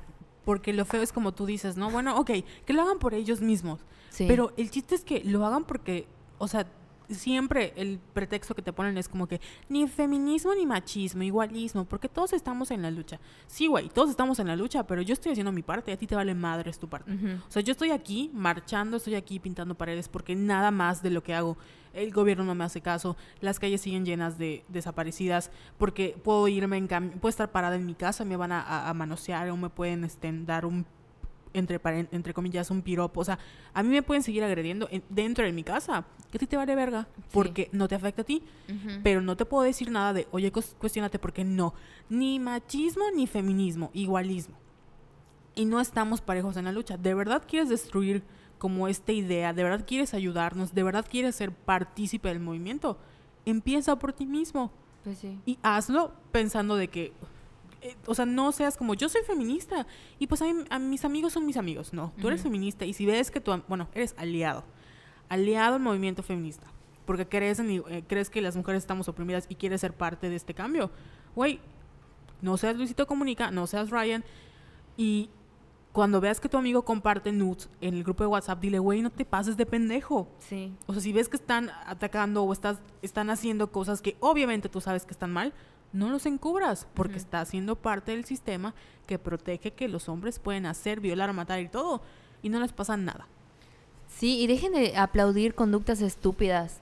porque lo feo es como tú dices, ¿no? Bueno, ok, que lo hagan por ellos mismos. Sí. Pero el chiste es que lo hagan porque, o sea, siempre el pretexto que te ponen es como que ni feminismo ni machismo, igualismo, porque todos estamos en la lucha. Sí, güey, todos estamos en la lucha, pero yo estoy haciendo mi parte y a ti te vale madre es tu parte. O sea, yo estoy aquí marchando, estoy aquí pintando paredes porque nada más de lo que hago. El gobierno no me hace caso, las calles siguen llenas de desaparecidas porque puedo irme en puedo estar parada en mi casa, me van a, a- a manosear o me pueden este, dar un entre, entre comillas un piropo, o sea, a mí me pueden seguir agrediendo en- dentro de mi casa, que a ti te vale verga, porque no te afecta a ti, Ujú. pero no te puedo decir nada de, oye, cues- cuestiónate porque no, ni machismo ni feminismo, igualismo. Y no estamos parejos en la lucha. ¿De verdad quieres destruir como esta idea? ¿De verdad quieres ayudarnos? ¿De verdad quieres ser partícipe del movimiento? Empieza por ti mismo Pues sí. y hazlo pensando de que, eh, o sea, no seas como yo soy feminista y pues a, mí- a mis amigos son mis amigos. No, tú eres feminista y si ves que tú, bueno, eres aliado, aliado al movimiento feminista, porque crees, en, eh, crees que las mujeres estamos oprimidas y quieres ser parte de este cambio, güey, no seas Luisito Comunica, no seas Ryan y cuando veas que tu amigo comparte nudes en el grupo de WhatsApp, dile, güey, no te pases de pendejo. Sí. O sea, si ves que están atacando o estás, están haciendo cosas que obviamente tú sabes que están mal, no los encubras, porque está siendo parte del sistema que protege que los hombres pueden hacer, violar, matar y todo, y no les pasa nada. Sí, y dejen de aplaudir conductas estúpidas.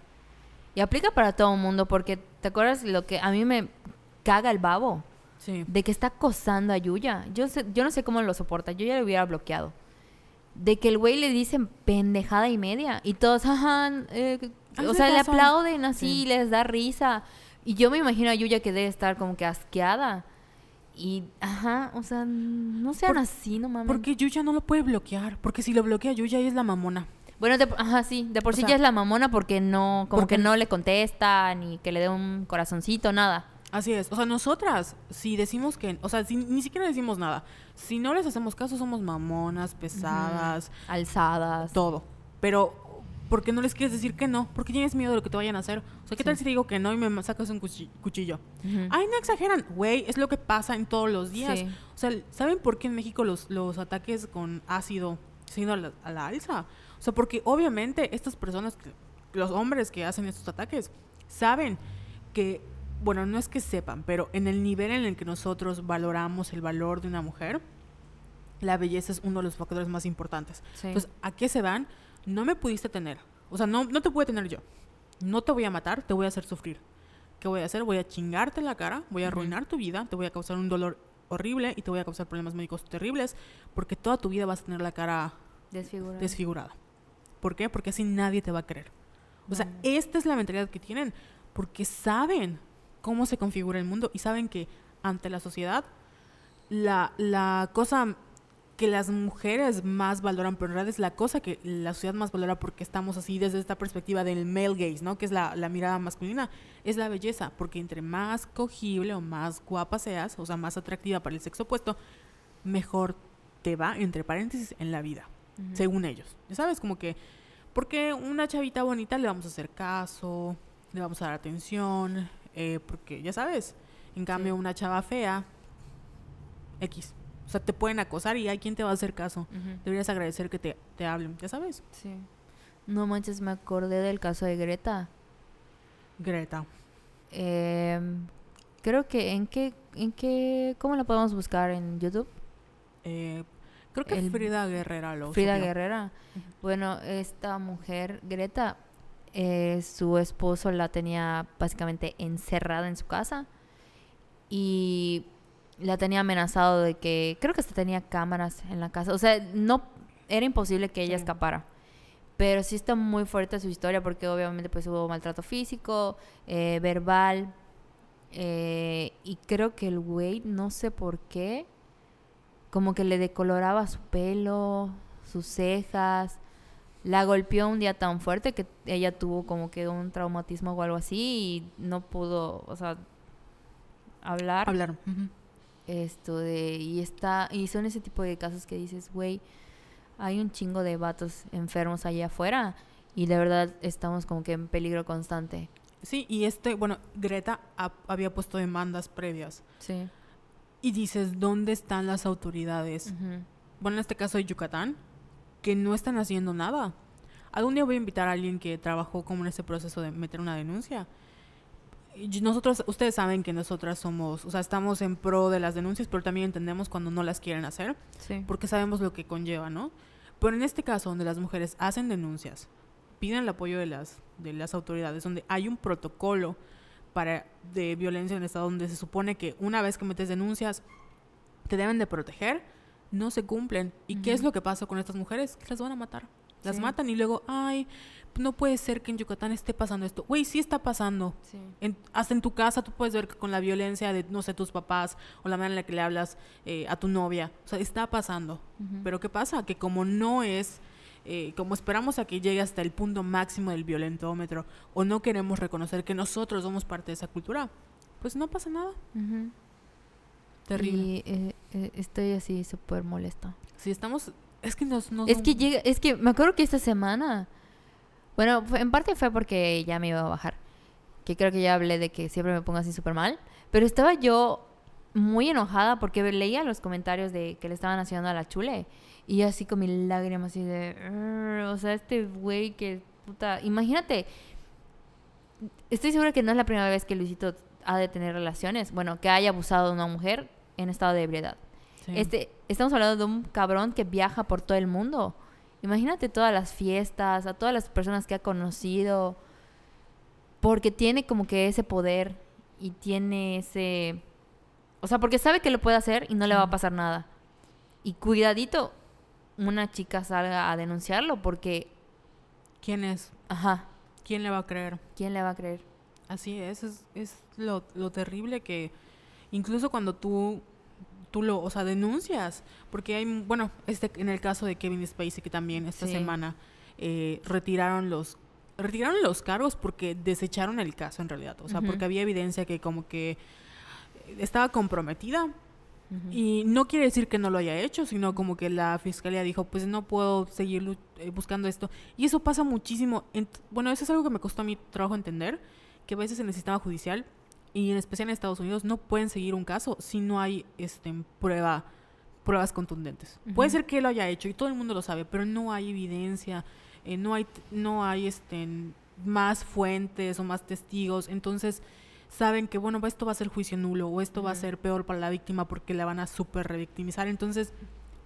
Y aplica para todo el mundo, porque ¿te acuerdas lo que a mí me caga el babo? Sí. De que está acosando a Yuya. Yo, sé- yo no sé cómo lo soporta. Yo ya lo hubiera bloqueado. De que el güey le dicen pendejada y media. Y todos, ajá. eh, o sea, le aplauden así, Sí. les da risa. Y yo me imagino a Yuya que debe estar como que asqueada. Y, ajá, o sea, no sean Por- así, no mames. Porque Yuya no lo puede bloquear, porque si lo bloquea Yuya es la mamona. Bueno, de, ajá, sí, de por O sí sea, ya es la mamona porque no, como porque- que no le contesta, ni que le dé un corazoncito, nada. Así es. O sea, nosotras, si decimos que, o sea, si ni siquiera decimos nada, si no les hacemos caso, somos mamonas, pesadas, Alzadas. todo. Pero, ¿por qué no les quieres decir que no? Porque tienes miedo de lo que te vayan a hacer. O sea, ¿qué tal Sí. si te digo que no y me sacas un cuchi- cuchillo? Ujú. Ay, no exageran. Güey, es lo que pasa en todos los días. Sí. O sea, ¿saben por qué en México los, los ataques con ácido ido a la, a la alza? O sea, porque obviamente estas personas, los hombres que hacen estos ataques, saben que, bueno, no es que sepan, pero en el nivel en el que nosotros valoramos el valor de una mujer, la belleza es uno de los factores más importantes. Sí. Entonces, ¿a qué se van? No me pudiste tener. O sea, no, no te pude tener yo. No te voy a matar, te voy a hacer sufrir. ¿Qué voy a hacer? Voy a chingarte la cara, voy a arruinar tu vida, te voy a causar un dolor horrible y te voy a causar problemas médicos terribles porque toda tu vida vas a tener la cara Desfigurada. desfigurada. ¿Por qué? Porque así nadie te va a querer. O sea, esta es la mentalidad que tienen porque saben cómo se configura el mundo y saben que ante la sociedad la, la cosa que las mujeres más valoran, pero en realidad es la cosa que la sociedad más valora porque estamos así desde esta perspectiva del male gaze, ¿no? Que es la, la mirada masculina, es la belleza, porque entre más cogible o más guapa seas, o sea, más atractiva para el sexo opuesto, mejor te va, entre paréntesis, en la vida, según ellos. Ya sabes, como que, porque una chavita bonita le vamos a hacer caso, le vamos a dar atención, eh, porque ya sabes, en cambio una chava fea, X. O sea, te pueden acosar y hay quien te va a hacer caso. Deberías agradecer que te, te hablen, ya sabes. Sí. No manches, me acordé del caso de Greta. Greta. Em, creo que en qué, en qué, ¿cómo la podemos buscar en YouTube? Eh, creo que El- Frida Guerrera lo Frida subió. Guerrera. Bueno, esta mujer, Greta, eh, su esposo la tenía básicamente encerrada en su casa y la tenía amenazado de que, creo que hasta tenía cámaras en la casa. O sea, no, era imposible que ella Sí. escapara. Pero sí está muy fuerte su historia porque obviamente pues hubo maltrato físico, eh, verbal. eh, y creo que el güey, no sé por qué, como que le decoloraba su pelo, sus cejas. La golpeó un día tan fuerte que ella tuvo como que un traumatismo o algo así y no pudo, o sea, hablar. Hablar. ujú. Esto de, y está, y son ese tipo de casos que dices, güey, hay un chingo de vatos enfermos allá afuera y de verdad estamos como que en peligro constante. Sí, y este, bueno, Greta ha- había puesto demandas previas. Sí. Y dices, ¿dónde están las autoridades? Bueno, en este caso de Yucatán, que no están haciendo nada. Algún día voy a invitar a alguien que trabajó como en este proceso de meter una denuncia. Nosotros, ustedes saben que nosotras somos, o sea, estamos en pro de las denuncias, pero también entendemos cuando no las quieren hacer, Sí. porque sabemos lo que conlleva, ¿no? Pero en este caso, donde las mujeres hacen denuncias, piden el apoyo de las, de las autoridades, donde hay un protocolo para, de violencia en el Estado, donde se supone que una vez que metes denuncias, te deben de proteger, no se cumplen. ¿Y qué es lo que pasa con estas mujeres? Que las van a matar. Las Sí. matan y luego, ay, no puede ser que en Yucatán esté pasando esto. Güey, sí está pasando. Sí. En- hasta en tu casa tú puedes ver que con la violencia de, no sé, tus papás o la manera en la que le hablas eh, a tu novia. O sea, está pasando. Pero ¿qué pasa? Que como no es, eh, como esperamos a que llegue hasta el punto máximo del violentómetro o no queremos reconocer que nosotros somos parte de esa cultura, pues no pasa nada. Terrible. Y eh, eh, estoy así súper molesta. Si estamos, es que nos... nos Es que llega, es que me acuerdo que esta semana, bueno, en parte fue porque ya me iba a bajar, que creo que ya hablé de que siempre me pongo así súper mal, pero estaba yo muy enojada porque leía los comentarios de que le estaban haciendo a la chule y yo así con mi lágrima así de, o sea, este güey que puta, imagínate, estoy segura que no es la primera vez que Luisito ha de tener relaciones, bueno, que haya abusado de una mujer en estado de ebriedad. Sí. Este, estamos hablando de un cabrón que viaja por todo el mundo. Imagínate todas las fiestas, a todas las personas que ha conocido, porque tiene como que ese poder y tiene ese... O sea, porque sabe que lo puede hacer y no le va a pasar nada. Y cuidadito, una chica salga a denunciarlo porque, ¿Quién es? ajá, ¿Quién le va a creer? ¿quién le va a creer? Así es, es, es lo, lo terrible que incluso cuando tú, tú lo, o sea, denuncias, porque hay, bueno, este, en el caso de Kevin Spacey, que también esta Sí. semana eh, retiraron los retiraron los cargos porque desecharon el caso en realidad, o sea, Ujú. porque había evidencia que como que estaba comprometida Ujú. y no quiere decir que no lo haya hecho, sino como que la fiscalía dijo, pues no puedo seguir eh, buscando esto. Y eso pasa muchísimo. En- bueno, eso es algo que me costó a mi trabajo entender, que a veces en el sistema judicial, y en especial en Estados Unidos, no pueden seguir un caso si no hay este, prueba, pruebas contundentes. Puede ser que lo haya hecho y todo el mundo lo sabe, pero no hay evidencia, eh, no hay, no hay este, más fuentes o más testigos. Entonces saben que, bueno, esto va a ser juicio nulo o esto va a ser peor para la víctima porque la van a súper revictimizar. Entonces,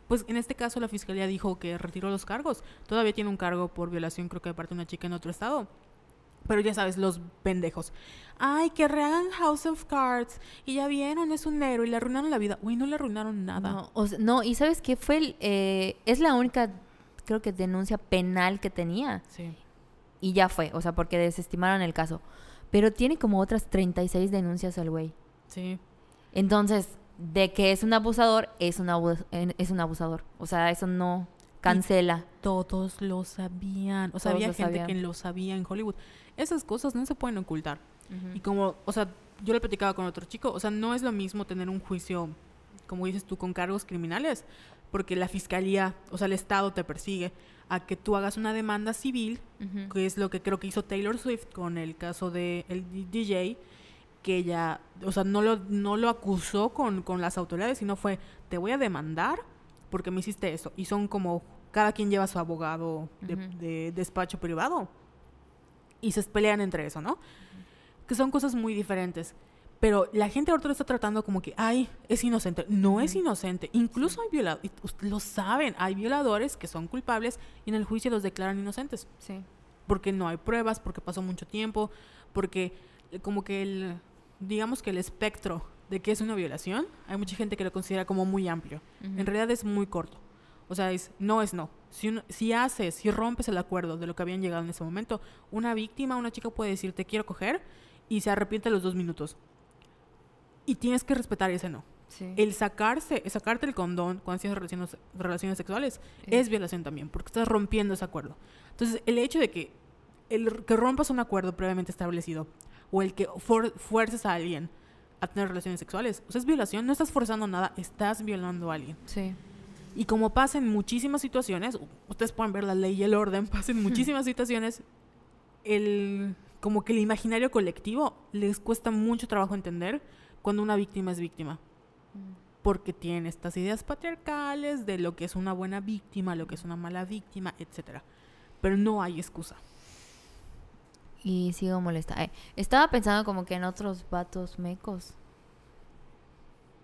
pues en este caso la fiscalía dijo que retiró los cargos. Todavía tiene un cargo por violación, creo que de parte de una chica en otro estado. Pero ya sabes, los pendejos. Ay, que rehagan House of Cards. Y ya vieron, es un héroe y le arruinaron la vida. Uy, no le arruinaron nada. No, o sea, no, y ¿sabes qué? Fue el, eh, es la única, creo que denuncia penal que tenía. Sí. Y ya fue, o sea, porque desestimaron el caso. Pero tiene como otras 36 denuncias el güey. Sí. Entonces, de que es un abusador, es un, abu- es un abusador. O sea, eso no cancela. Todos lo sabían. O sea, Todos había gente sabían. que lo sabía en Hollywood. Esas cosas no se pueden ocultar. Y como, o sea, yo lo platicaba con otro chico, o sea, no es lo mismo tener un juicio, como dices tú, con cargos criminales, porque la fiscalía, o sea, el Estado te persigue, a que tú hagas una demanda civil, que es lo que creo que hizo Taylor Swift con el caso de el DJ, que ella, o sea, no lo, no lo acusó con, con las autoridades, sino fue, te voy a demandar porque me hiciste eso. Y son como, cada quien lleva su abogado de, Ujú. de despacho privado. Y se pelean entre eso, ¿no? Que son cosas muy diferentes. Pero la gente ahorita lo está tratando como que, ay, es inocente. No es Ujú. inocente. Incluso hay violadores, lo saben, hay violadores que son culpables y en el juicio los declaran inocentes Sí. porque no hay pruebas, porque pasó mucho tiempo, porque eh, como que el, digamos que el espectro de qué es una violación, hay mucha gente que lo considera como muy amplio. En realidad es muy corto. O sea, es no es no. Si, uno- si haces, si rompes el acuerdo de lo que habían llegado en ese momento, una víctima, una chica puede decir te quiero coger y se arrepiente a los dos minutos. Y tienes que respetar ese no. Sí. El sacarse, sacarte el condón cuando tienes relaciones, relaciones sexuales es violación también, porque estás rompiendo ese acuerdo. Entonces, el hecho de que, el, que rompas un acuerdo previamente establecido o el que for- fuerces a alguien a tener relaciones sexuales, o sea, es violación, no estás forzando nada, estás violando a alguien. Sí. Y como pasa en muchísimas situaciones, ustedes pueden ver la ley y el orden, (laughs) pasa en muchísimas situaciones, el, como que el imaginario colectivo les cuesta mucho trabajo entender cuando una víctima es víctima porque tienen estas ideas patriarcales de lo que es una buena víctima, lo que es una mala víctima, etcétera. Pero no hay excusa. Y sigo molesta. Eh, estaba pensando como que en otros vatos mecos.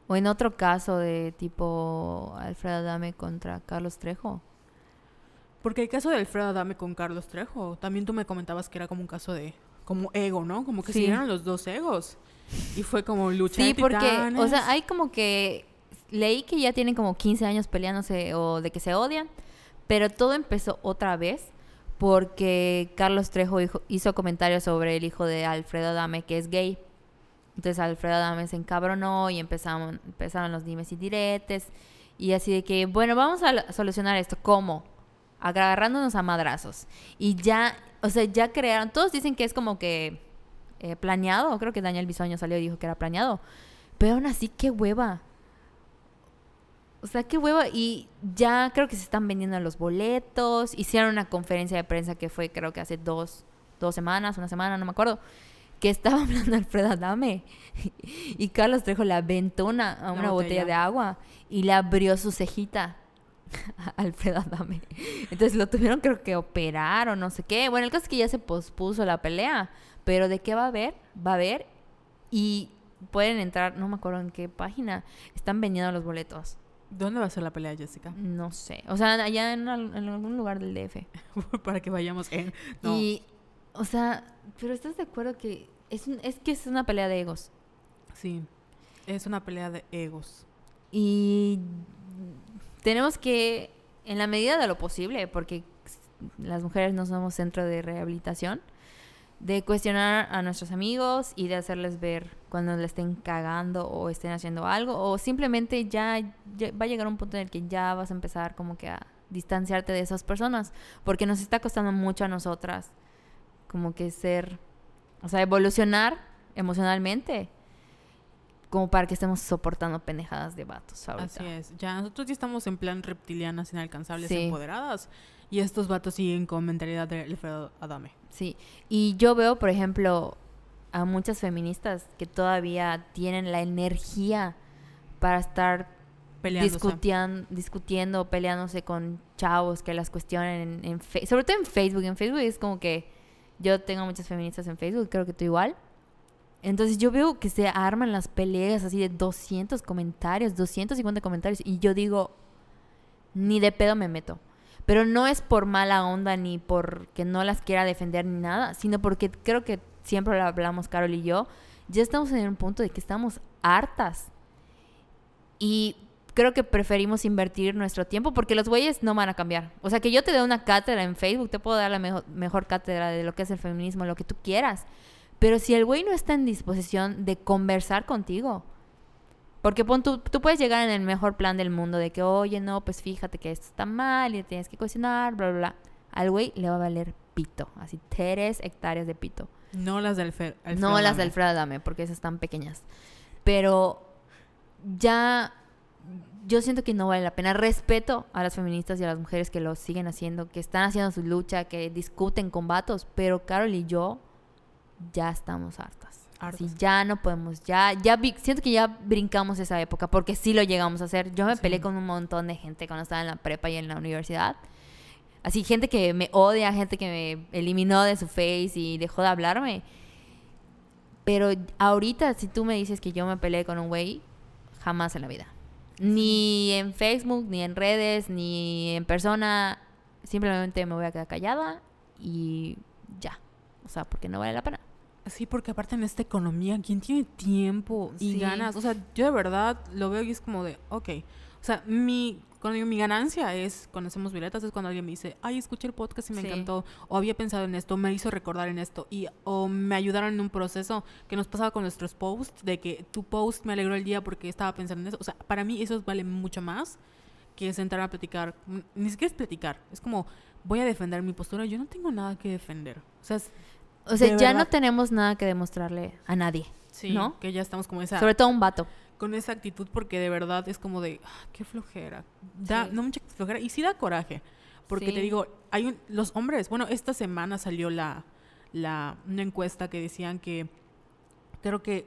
O en otro caso de tipo Alfredo Adame contra Carlos Trejo. Porque el caso de Alfredo Adame con Carlos Trejo, también tú me comentabas que era como un caso de como ego, ¿no? Como que Sí. se dieron los dos egos. Y fue como lucha Sí, de porque, o sea, hay como que leí que ya tienen como 15 años peleándose o de que se odian, pero todo empezó otra vez porque Carlos Trejo hizo comentarios sobre el hijo de Alfredo Adame que es gay. Entonces Alfredo Adame se encabronó y empezaron, empezaron los dimes y diretes y así de que, bueno, vamos a solucionar esto. ¿Cómo? Agarrándonos a madrazos. Y ya, o sea, ya crearon, todos dicen que es como que eh, planeado, creo que Daniel Bisoño salió y dijo que era planeado, pero aún así, qué hueva. O sea, qué hueva. Y ya creo que se están vendiendo los boletos. Hicieron una conferencia de prensa que fue creo que hace dos, dos semanas, una semana, no me acuerdo. Que estaba (laughs) hablando Alfredo Adame. Y Carlos Trejo le aventó una, a La una botella. botella. de agua y le abrió su cejita (laughs) a Alfredo Adame. Entonces lo tuvieron creo que operar o no sé qué. Bueno, el caso es que ya se pospuso la pelea. Pero de qué va a haber, va a haber. Y pueden entrar, no me acuerdo en qué página, están vendiendo los boletos. ¿Dónde va a ser la pelea, Jessica? No sé. O sea, allá en, al- en algún lugar del DF. (laughs) Para que vayamos en... No. Y, o sea, pero ¿estás de acuerdo que es, un- es que es una pelea de egos? Sí. Es una pelea de egos. Y tenemos que, en la medida de lo posible, porque las mujeres no somos centro de rehabilitación, de cuestionar a nuestros amigos y de hacerles ver cuando le estén cagando o estén haciendo algo, o simplemente ya, ya va a llegar un punto en el que ya vas a empezar como que a distanciarte de esas personas, porque nos está costando mucho a nosotras como que ser, o sea, evolucionar emocionalmente como para que estemos soportando pendejadas de vatos ahorita. Así es. Ya nosotros ya estamos en plan reptilianas, inalcanzables, Sí. empoderadas. Y estos vatos siguen con mentalidad de Alfredo Adame. Sí, y yo veo, por ejemplo, a muchas feministas que todavía tienen la energía para estar discutian- discutiendo, peleándose con chavos que las cuestionen en, sobre todo en Facebook. En Facebook es como que yo tengo muchas feministas en Facebook, creo que tú igual. Entonces yo veo que se arman las peleas así de 200 comentarios, 250 comentarios y yo digo, ni de pedo me meto. Pero no es por mala onda ni porque no las quiera defender ni nada, sino porque creo que siempre lo hablamos Carol y yo, ya estamos en un punto de que estamos hartas. Y creo que preferimos invertir nuestro tiempo porque los güeyes no van a cambiar. O sea, que yo te dé una cátedra en Facebook, te puedo dar la mejor, cátedra de lo que es el feminismo, lo que tú quieras. Pero si el güey no está en disposición de conversar contigo, Porque pon, tú, tú puedes llegar en el mejor plan del mundo de que, oye, no, pues fíjate que esto está mal y tienes que cuestionar, bla, bla, bla. Al güey le va a valer pito, así tres hectáreas de pito. No las del Fer- Alfredo no las del Alfredo porque esas están pequeñas. Pero ya yo siento que no vale la pena. Respeto a las feministas y a las mujeres que lo siguen haciendo, que están haciendo su lucha, que discuten con vatos, pero Carol y yo ya estamos hartas. Sí, ya no podemos, ya, ya vi- siento que ya brincamos esa época, porque sí lo llegamos a hacer. Yo me Sí. peleé con un montón de gente cuando estaba en la prepa y en la universidad. Así, gente que me odia, gente que me eliminó de su face y dejó de hablarme. Pero ahorita, si tú me dices que yo me peleé con un güey, jamás en la vida. Ni en Facebook, ni en redes, ni en persona. Simplemente me voy a quedar callada y ya. O sea, porque no vale la pena. Sí, porque aparte en esta economía, ¿quién tiene tiempo y Sí. ganas? O sea, yo de verdad lo veo y es como de, ok. O sea, mi, cuando digo mi ganancia es, cuando hacemos violetas, es cuando alguien me dice, ay, escuché el podcast y me Sí. encantó, o había pensado en esto, me hizo recordar en esto, y o me ayudaron en un proceso que nos pasaba con nuestros posts, de que tu post me alegró el día porque estaba pensando en eso. O sea, para mí eso vale mucho más que sentarme a platicar. Ni siquiera es platicar, es como, voy a defender mi postura, yo no tengo nada que defender. O sea, es- O sea, De ya no tenemos nada que demostrarle a nadie. sí, ¿No? que ya estamos como esa... Sobre todo a un vato. con esa actitud porque de verdad es como de, ah, qué flojera. Da, Sí. No mucha flojera y sí da coraje. Porque Sí. te digo, hay un, los hombres, bueno, esta semana salió la, la, una encuesta que decían que creo que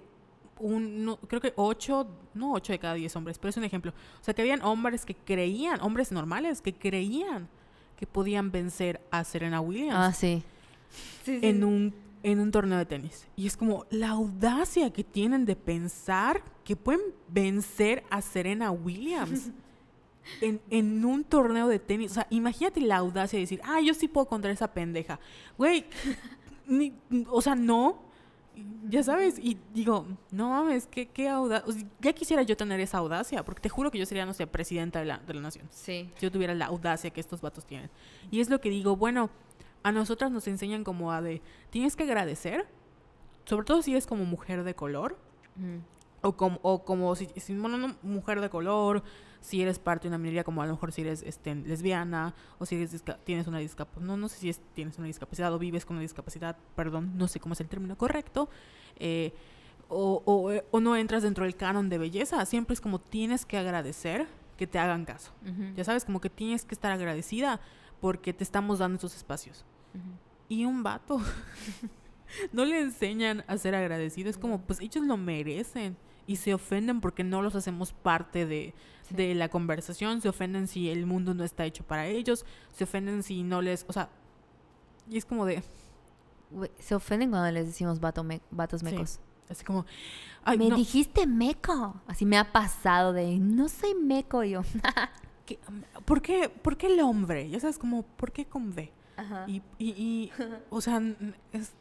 un, no, creo que ocho, no ocho de cada diez hombres, pero es un ejemplo. O sea, que habían hombres que creían, hombres normales, que creían que podían vencer a Serena Williams Ah, sí. En un, en un torneo de tenis. Y es como la audacia que tienen de pensar que pueden vencer a Serena Williams (laughs) en, en un torneo de tenis. O sea, imagínate la audacia de decir, ah, yo sí puedo contra esa pendeja. Güey, (laughs) ni- o sea, no. Ya sabes, y digo, no mames, qué, qué audacia. ya quisiera yo tener esa audacia, porque te juro que yo sería, no sé, presidenta de la, de la nación Sí. si yo tuviera la audacia que estos vatos tienen. Y es lo que digo, bueno, a nosotras nos enseñan como a de, tienes que agradecer, sobre todo si eres como mujer de color, o como, o como si, si bueno, no, mujer de color, si eres parte de una minoría, como a lo mejor si eres este, lesbiana, o si eres tienes una discapacidad, no, no sé si es- tienes una discapacidad o vives con una discapacidad, perdón, no sé cómo es el término correcto, eh, o, o, o no entras dentro del canon de belleza, siempre es como tienes que agradecer que te hagan caso. Ya sabes, como que tienes que estar agradecida porque te estamos dando esos espacios. Ujú. Y un vato (laughs) no le enseñan a ser agradecido. Es como, pues ellos lo merecen. Y se ofenden porque no los hacemos parte de, Sí. de la conversación. Se ofenden si el mundo no está hecho para ellos. Se ofenden si no les... O sea, y es como de... Se ofenden cuando les decimos vato me- vatos Sí. mecos. Así como... Ay, me no, dijiste meco. Así me ha pasado de, no soy meco yo. (laughs) ¿qué- ¿por, qué, ¿Por qué el hombre? Ya sabes, como, ¿por qué con B? Ajá. Y, y, y, (laughs) o sea, es,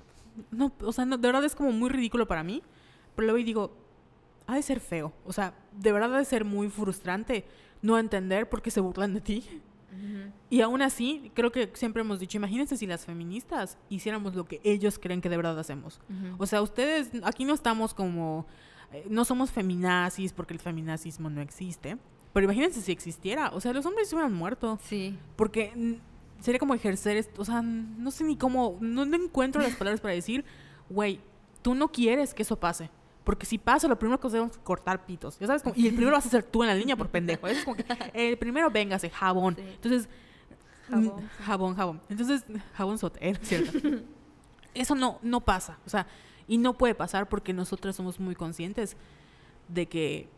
no, o sea, no, de verdad es como muy ridículo para mí. Pero luego digo, ha de ser feo. O sea, de verdad ha de ser muy frustrante no entender por qué se burlan de ti. Y aún así, creo que siempre hemos dicho, imagínense si las feministas hiciéramos lo que ellos creen que de verdad hacemos. O sea, ustedes, aquí no estamos como, eh, no somos feminazis porque el feminazismo no existe. Pero imagínense si existiera. O sea, los hombres se hubieran muerto. Sí. Porque sería como ejercer, esto, o sea, no sé ni cómo, no, no encuentro las palabras para decir, güey, tú no quieres que eso pase. Porque si pasa, lo primero que hacemos es cortar pitos. Ya sabes, como- y el primero vas a ser tú en la línea por pendejo. Es como que el primero véngase, jabón. Sí. Entonces, Jabón, mm, jabón, jabón. Entonces, jabón sote, ¿eh? ¿cierto? Eso no, no pasa. O sea, y no puede pasar porque nosotras somos muy conscientes de que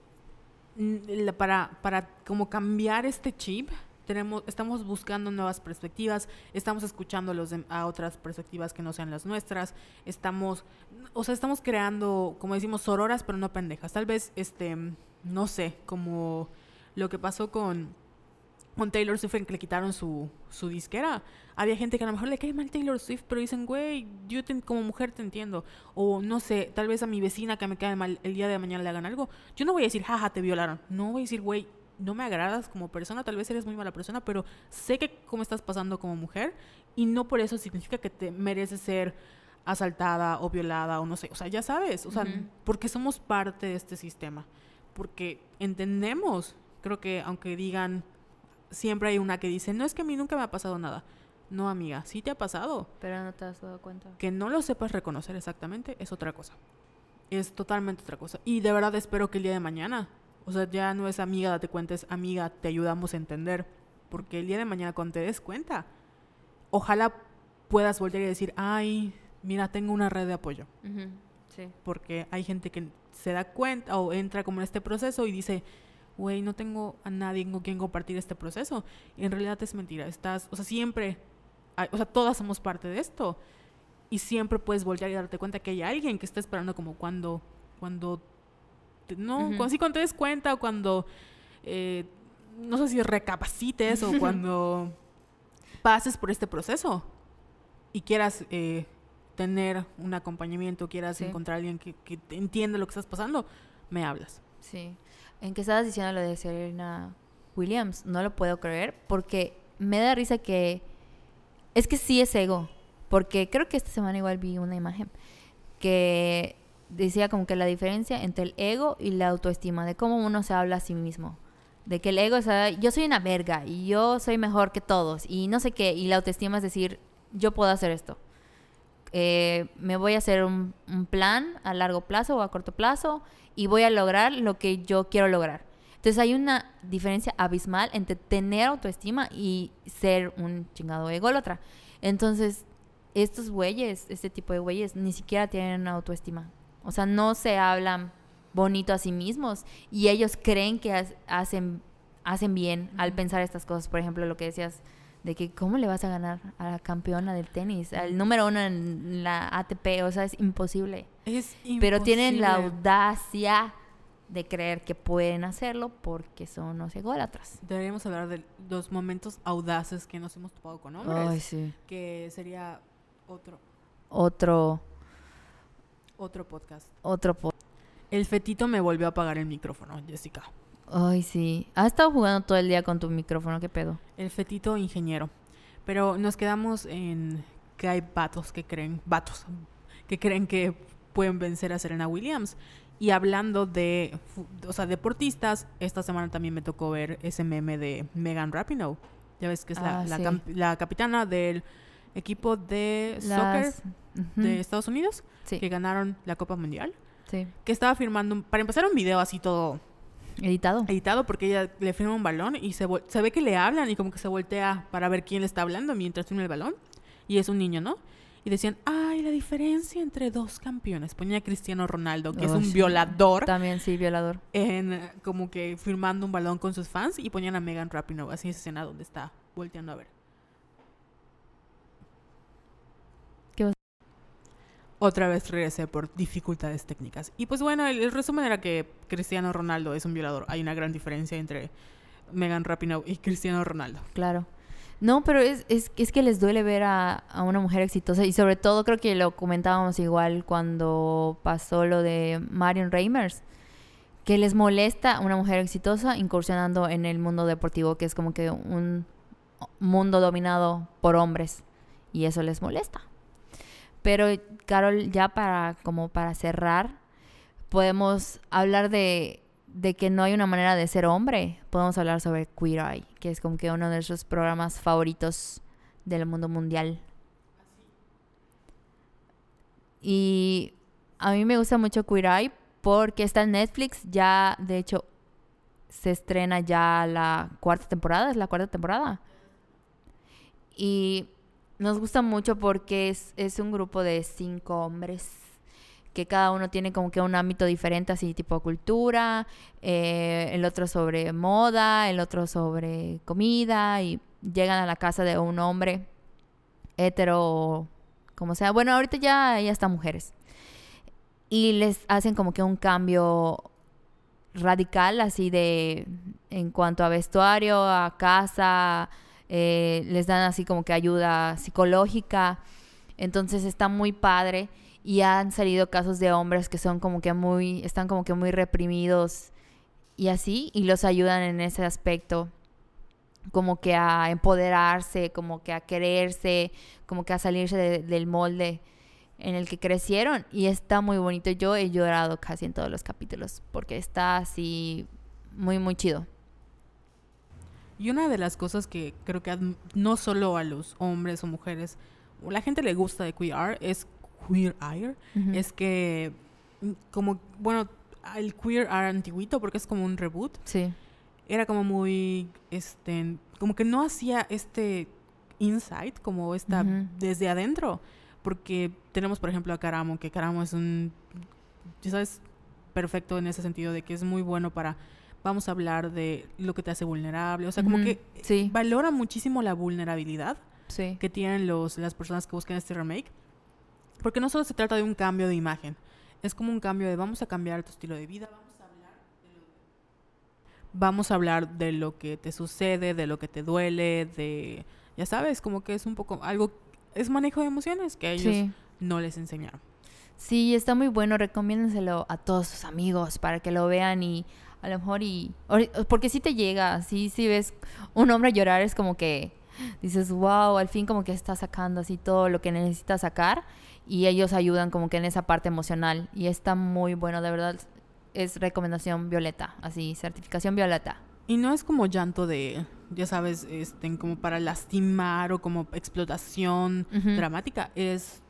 mm, para, para como cambiar este chip, tenemos, estamos buscando nuevas perspectivas, estamos escuchando los dem- a otras perspectivas que no sean las nuestras, estamos, o sea, estamos creando, como decimos, sororas, pero no pendejas. Tal vez, este, no sé, como lo que pasó con, con Taylor Swift en que le quitaron su, su disquera. Había gente que a lo mejor le cae mal Taylor Swift, pero dicen, güey, yo te- como mujer te entiendo. O no sé, tal vez a mi vecina que me cae mal el día de mañana le hagan algo. Yo no voy a decir, jaja, te violaron. No voy a decir, güey, no me agradas como persona, tal vez eres muy mala persona, pero sé que cómo estás pasando como mujer y no por eso significa que te mereces ser asaltada o violada o no sé. O sea, ya sabes, o sea, porque somos parte de este sistema porque entendemos, creo que aunque digan, siempre hay una que dice, no es que a mí nunca me ha pasado nada. No, amiga, sí te ha pasado. Pero no te has dado cuenta. Que no lo sepas reconocer exactamente es otra cosa. Es totalmente otra cosa. Y de verdad espero que el día de mañana, o sea, ya no es amiga, date cuenta, es amiga, te ayudamos a entender. Porque el día de mañana cuando te des cuenta, ojalá puedas volver y decir, ay, mira, tengo una red de apoyo. Sí. Porque hay gente que se da cuenta o entra como en este proceso y dice, güey, no tengo a nadie con quien compartir este proceso. Y en realidad es mentira. Estás, o sea, siempre, hay- o sea, todas somos parte de esto. Y siempre puedes voltear y darte cuenta que hay alguien que está esperando como cuando, cuando, te- no, Ujú. cuando, sí, cuando te des cuenta o cuando, eh, no sé si recapacites o (laughs) cuando pases por este proceso y quieras eh, tener un acompañamiento, quieras Sí. encontrar a alguien que, que te entienda lo que estás pasando, me hablas. Sí. En que estabas diciendo lo de Serena Williams, no lo puedo creer porque me da risa que es que sí es ego, porque creo que esta semana igual vi una imagen que decía como que la diferencia entre el ego y la autoestima, de cómo uno se habla a sí mismo. De que el ego es, "Ay, yo soy una verga y yo soy mejor que todos y no sé qué, y la autoestima es decir, yo puedo hacer esto. Eh, me voy a hacer un, un plan a largo plazo o a corto plazo y voy a lograr lo que yo quiero lograr. Entonces hay una diferencia abismal entre tener autoestima y ser un chingado ególatra. Entonces, estos güeyes, este tipo de güeyes, ni siquiera tienen autoestima. O sea, no se hablan bonito a sí mismos y ellos creen que hacen, hacen bien al pensar estas cosas. Por ejemplo, lo que decías de que cómo le vas a ganar a la campeona del tenis, al número uno en la ATP, o sea, es imposible. Es Pero tienen la imposible. audacia de creer que pueden hacerlo porque son unos ególatras. Deberíamos hablar de los momentos audaces que nos hemos topado con hombres. Ay, sí. Que sería otro, Otro, otro podcast. otro po- El fetito me volvió a apagar el micrófono, Jessica. Ay, sí. Has estado jugando todo el día con tu micrófono, ¿qué pedo? El fetito ingeniero. Pero nos quedamos en que hay vatos que creen, vatos, que creen que pueden vencer a Serena Williams. Y hablando de, o sea, deportistas, esta semana también me tocó ver ese meme de Megan Rapinoe. Ya ves que es la, Ah, la sí. camp- la capitana del equipo de soccer de Estados Unidos, Sí, que ganaron la Copa Mundial. sí. Que estaba firmando, para empezar, un video así todo Editado. editado porque ella le firma un balón y se, se ve que le hablan y como que se voltea para ver quién le está hablando mientras firma el balón. Y es un niño, ¿no? Y decían, ay, la diferencia entre dos campeones. Ponía a Cristiano Ronaldo, que es Oh, un sí. violador, También, sí, violador. en como que firmando un balón con sus fans y ponían a Megan Rapinoe, así esa escena donde está volteando a ver. ¿Qué vas- Otra vez regresé por dificultades técnicas. Y pues bueno, el, resumen era que Cristiano Ronaldo es un violador. Hay una gran diferencia entre Megan Rapinoe y Cristiano Ronaldo. Claro. No, pero es, es, es que les duele ver a, a una mujer exitosa y sobre todo creo que lo comentábamos igual cuando pasó lo de Marion Reimers, que les molesta una mujer exitosa incursionando en el mundo deportivo, que es como que un mundo dominado por hombres y eso les molesta. Pero Carol, ya para como para cerrar, podemos hablar de, de que no hay una manera de ser hombre. Podemos hablar sobre Queer Eye, que es como que uno de nuestros programas favoritos del mundo mundial. Y a mí me gusta mucho Queer Eye porque está en Netflix. Ya, de hecho, se estrena ya la cuarta temporada. Es la cuarta temporada. Y nos gusta mucho porque es, es un grupo de cinco hombres que cada uno tiene como que un ámbito diferente, así tipo cultura, eh, el otro sobre moda, el otro sobre comida, y llegan a la casa de un hombre hetero, como sea. Bueno, ahorita ya, ya están mujeres. Y les hacen como que un cambio radical, así de en cuanto a vestuario, a casa, eh, les dan así como que ayuda psicológica. Entonces está muy padre y han salido casos de hombres que son como que muy, están como que muy reprimidos y así, y los ayudan en ese aspecto, como que a empoderarse, como que a quererse, como que a salirse de- del molde. en el que crecieron y está muy bonito. Yo he llorado casi en todos los capítulos porque está así muy, muy chido. Y una de las cosas que creo que no solo a los hombres o mujeres, o la gente le gusta de Queer es Queer Eye, es que mm, como, bueno, el Queer Eye antiguito, porque es como un reboot. Sí. Era como muy, este, como que no hacía este insight, como esta desde adentro. Porque tenemos, por ejemplo, a Karamo, que Karamo es un, ya sabes, perfecto en ese sentido de que es muy bueno para vamos a hablar de lo que te hace vulnerable. O sea, como que valora muchísimo la vulnerabilidad que tienen los, las personas que buscan este remake. Porque no solo se trata de un cambio de imagen, es como un cambio de vamos a cambiar tu estilo de vida, vamos a hablar de lo, vamos a hablar de lo que te sucede, de lo que te duele, de, ya sabes, como que es un poco algo, es manejo de emociones que a ellos no les enseñaron. Sí, está muy bueno, recomiéndenselo a todos sus amigos para que lo vean y a lo mejor y... Porque si te llega, si, si ves un hombre llorar es como que dices, wow, al fin como que está sacando así todo lo que necesita sacar y ellos ayudan como que en esa parte emocional y está muy bueno, de verdad es recomendación violeta, así, certificación violeta. Y no es como llanto de, ya sabes, este, como para lastimar o como explotación dramática, es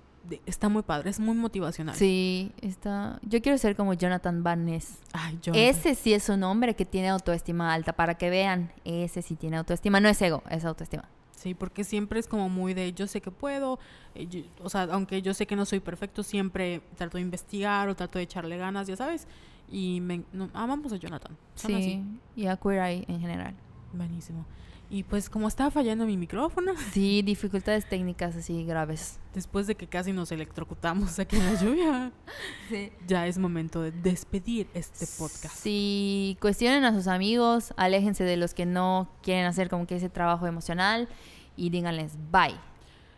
está muy padre, es muy motivacional. Sí, está. Yo quiero ser como Jonathan Van Ness. Ay, Ese sí es un hombre que tiene autoestima alta, para que vean. Ese sí tiene autoestima, no es ego, es autoestima. Sí, porque siempre es como muy de yo sé que puedo, eh, o sea, aunque yo sé que no soy perfecto, siempre trato de investigar o trato de echarle ganas, ya sabes. Y me, amamos a Jonathan. Sí, y a Queer Eye en general. Buenísimo. Y pues como estaba fallando mi micrófono. (laughs) Sí, dificultades técnicas así graves. Después de que casi nos electrocutamos aquí en la lluvia. (laughs) sí. Ya es momento de despedir este podcast. Sí, cuestionen a sus amigos, aléjense de los que no quieren hacer como que ese trabajo emocional y díganles bye.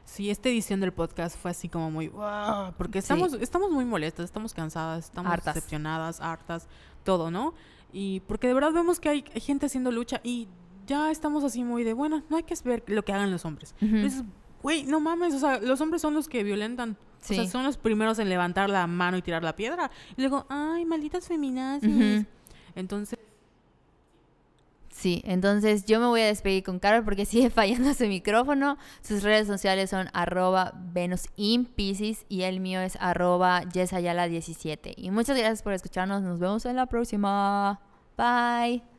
Sí, esta edición del podcast fue así como muy wow, porque estamos estamos muy molestas, estamos cansadas, estamos decepcionadas, hartas, todo, ¿no? Y porque de verdad vemos que hay gente haciendo lucha y ya estamos así muy de, bueno, no hay que ver lo que hagan los hombres. güey, no mames, o sea, los hombres son los que violentan. O sea, son los primeros en levantar la mano y tirar la piedra. Y luego, ay, malditas feminazis. Entonces... Sí, entonces yo me voy a despedir con Carol porque (laughs) sigue fallando su micrófono. Sus redes sociales son arroba venusinpisces y el mío es arroba yesayala17. Y muchas gracias por escucharnos. Nos vemos en la próxima. Bye.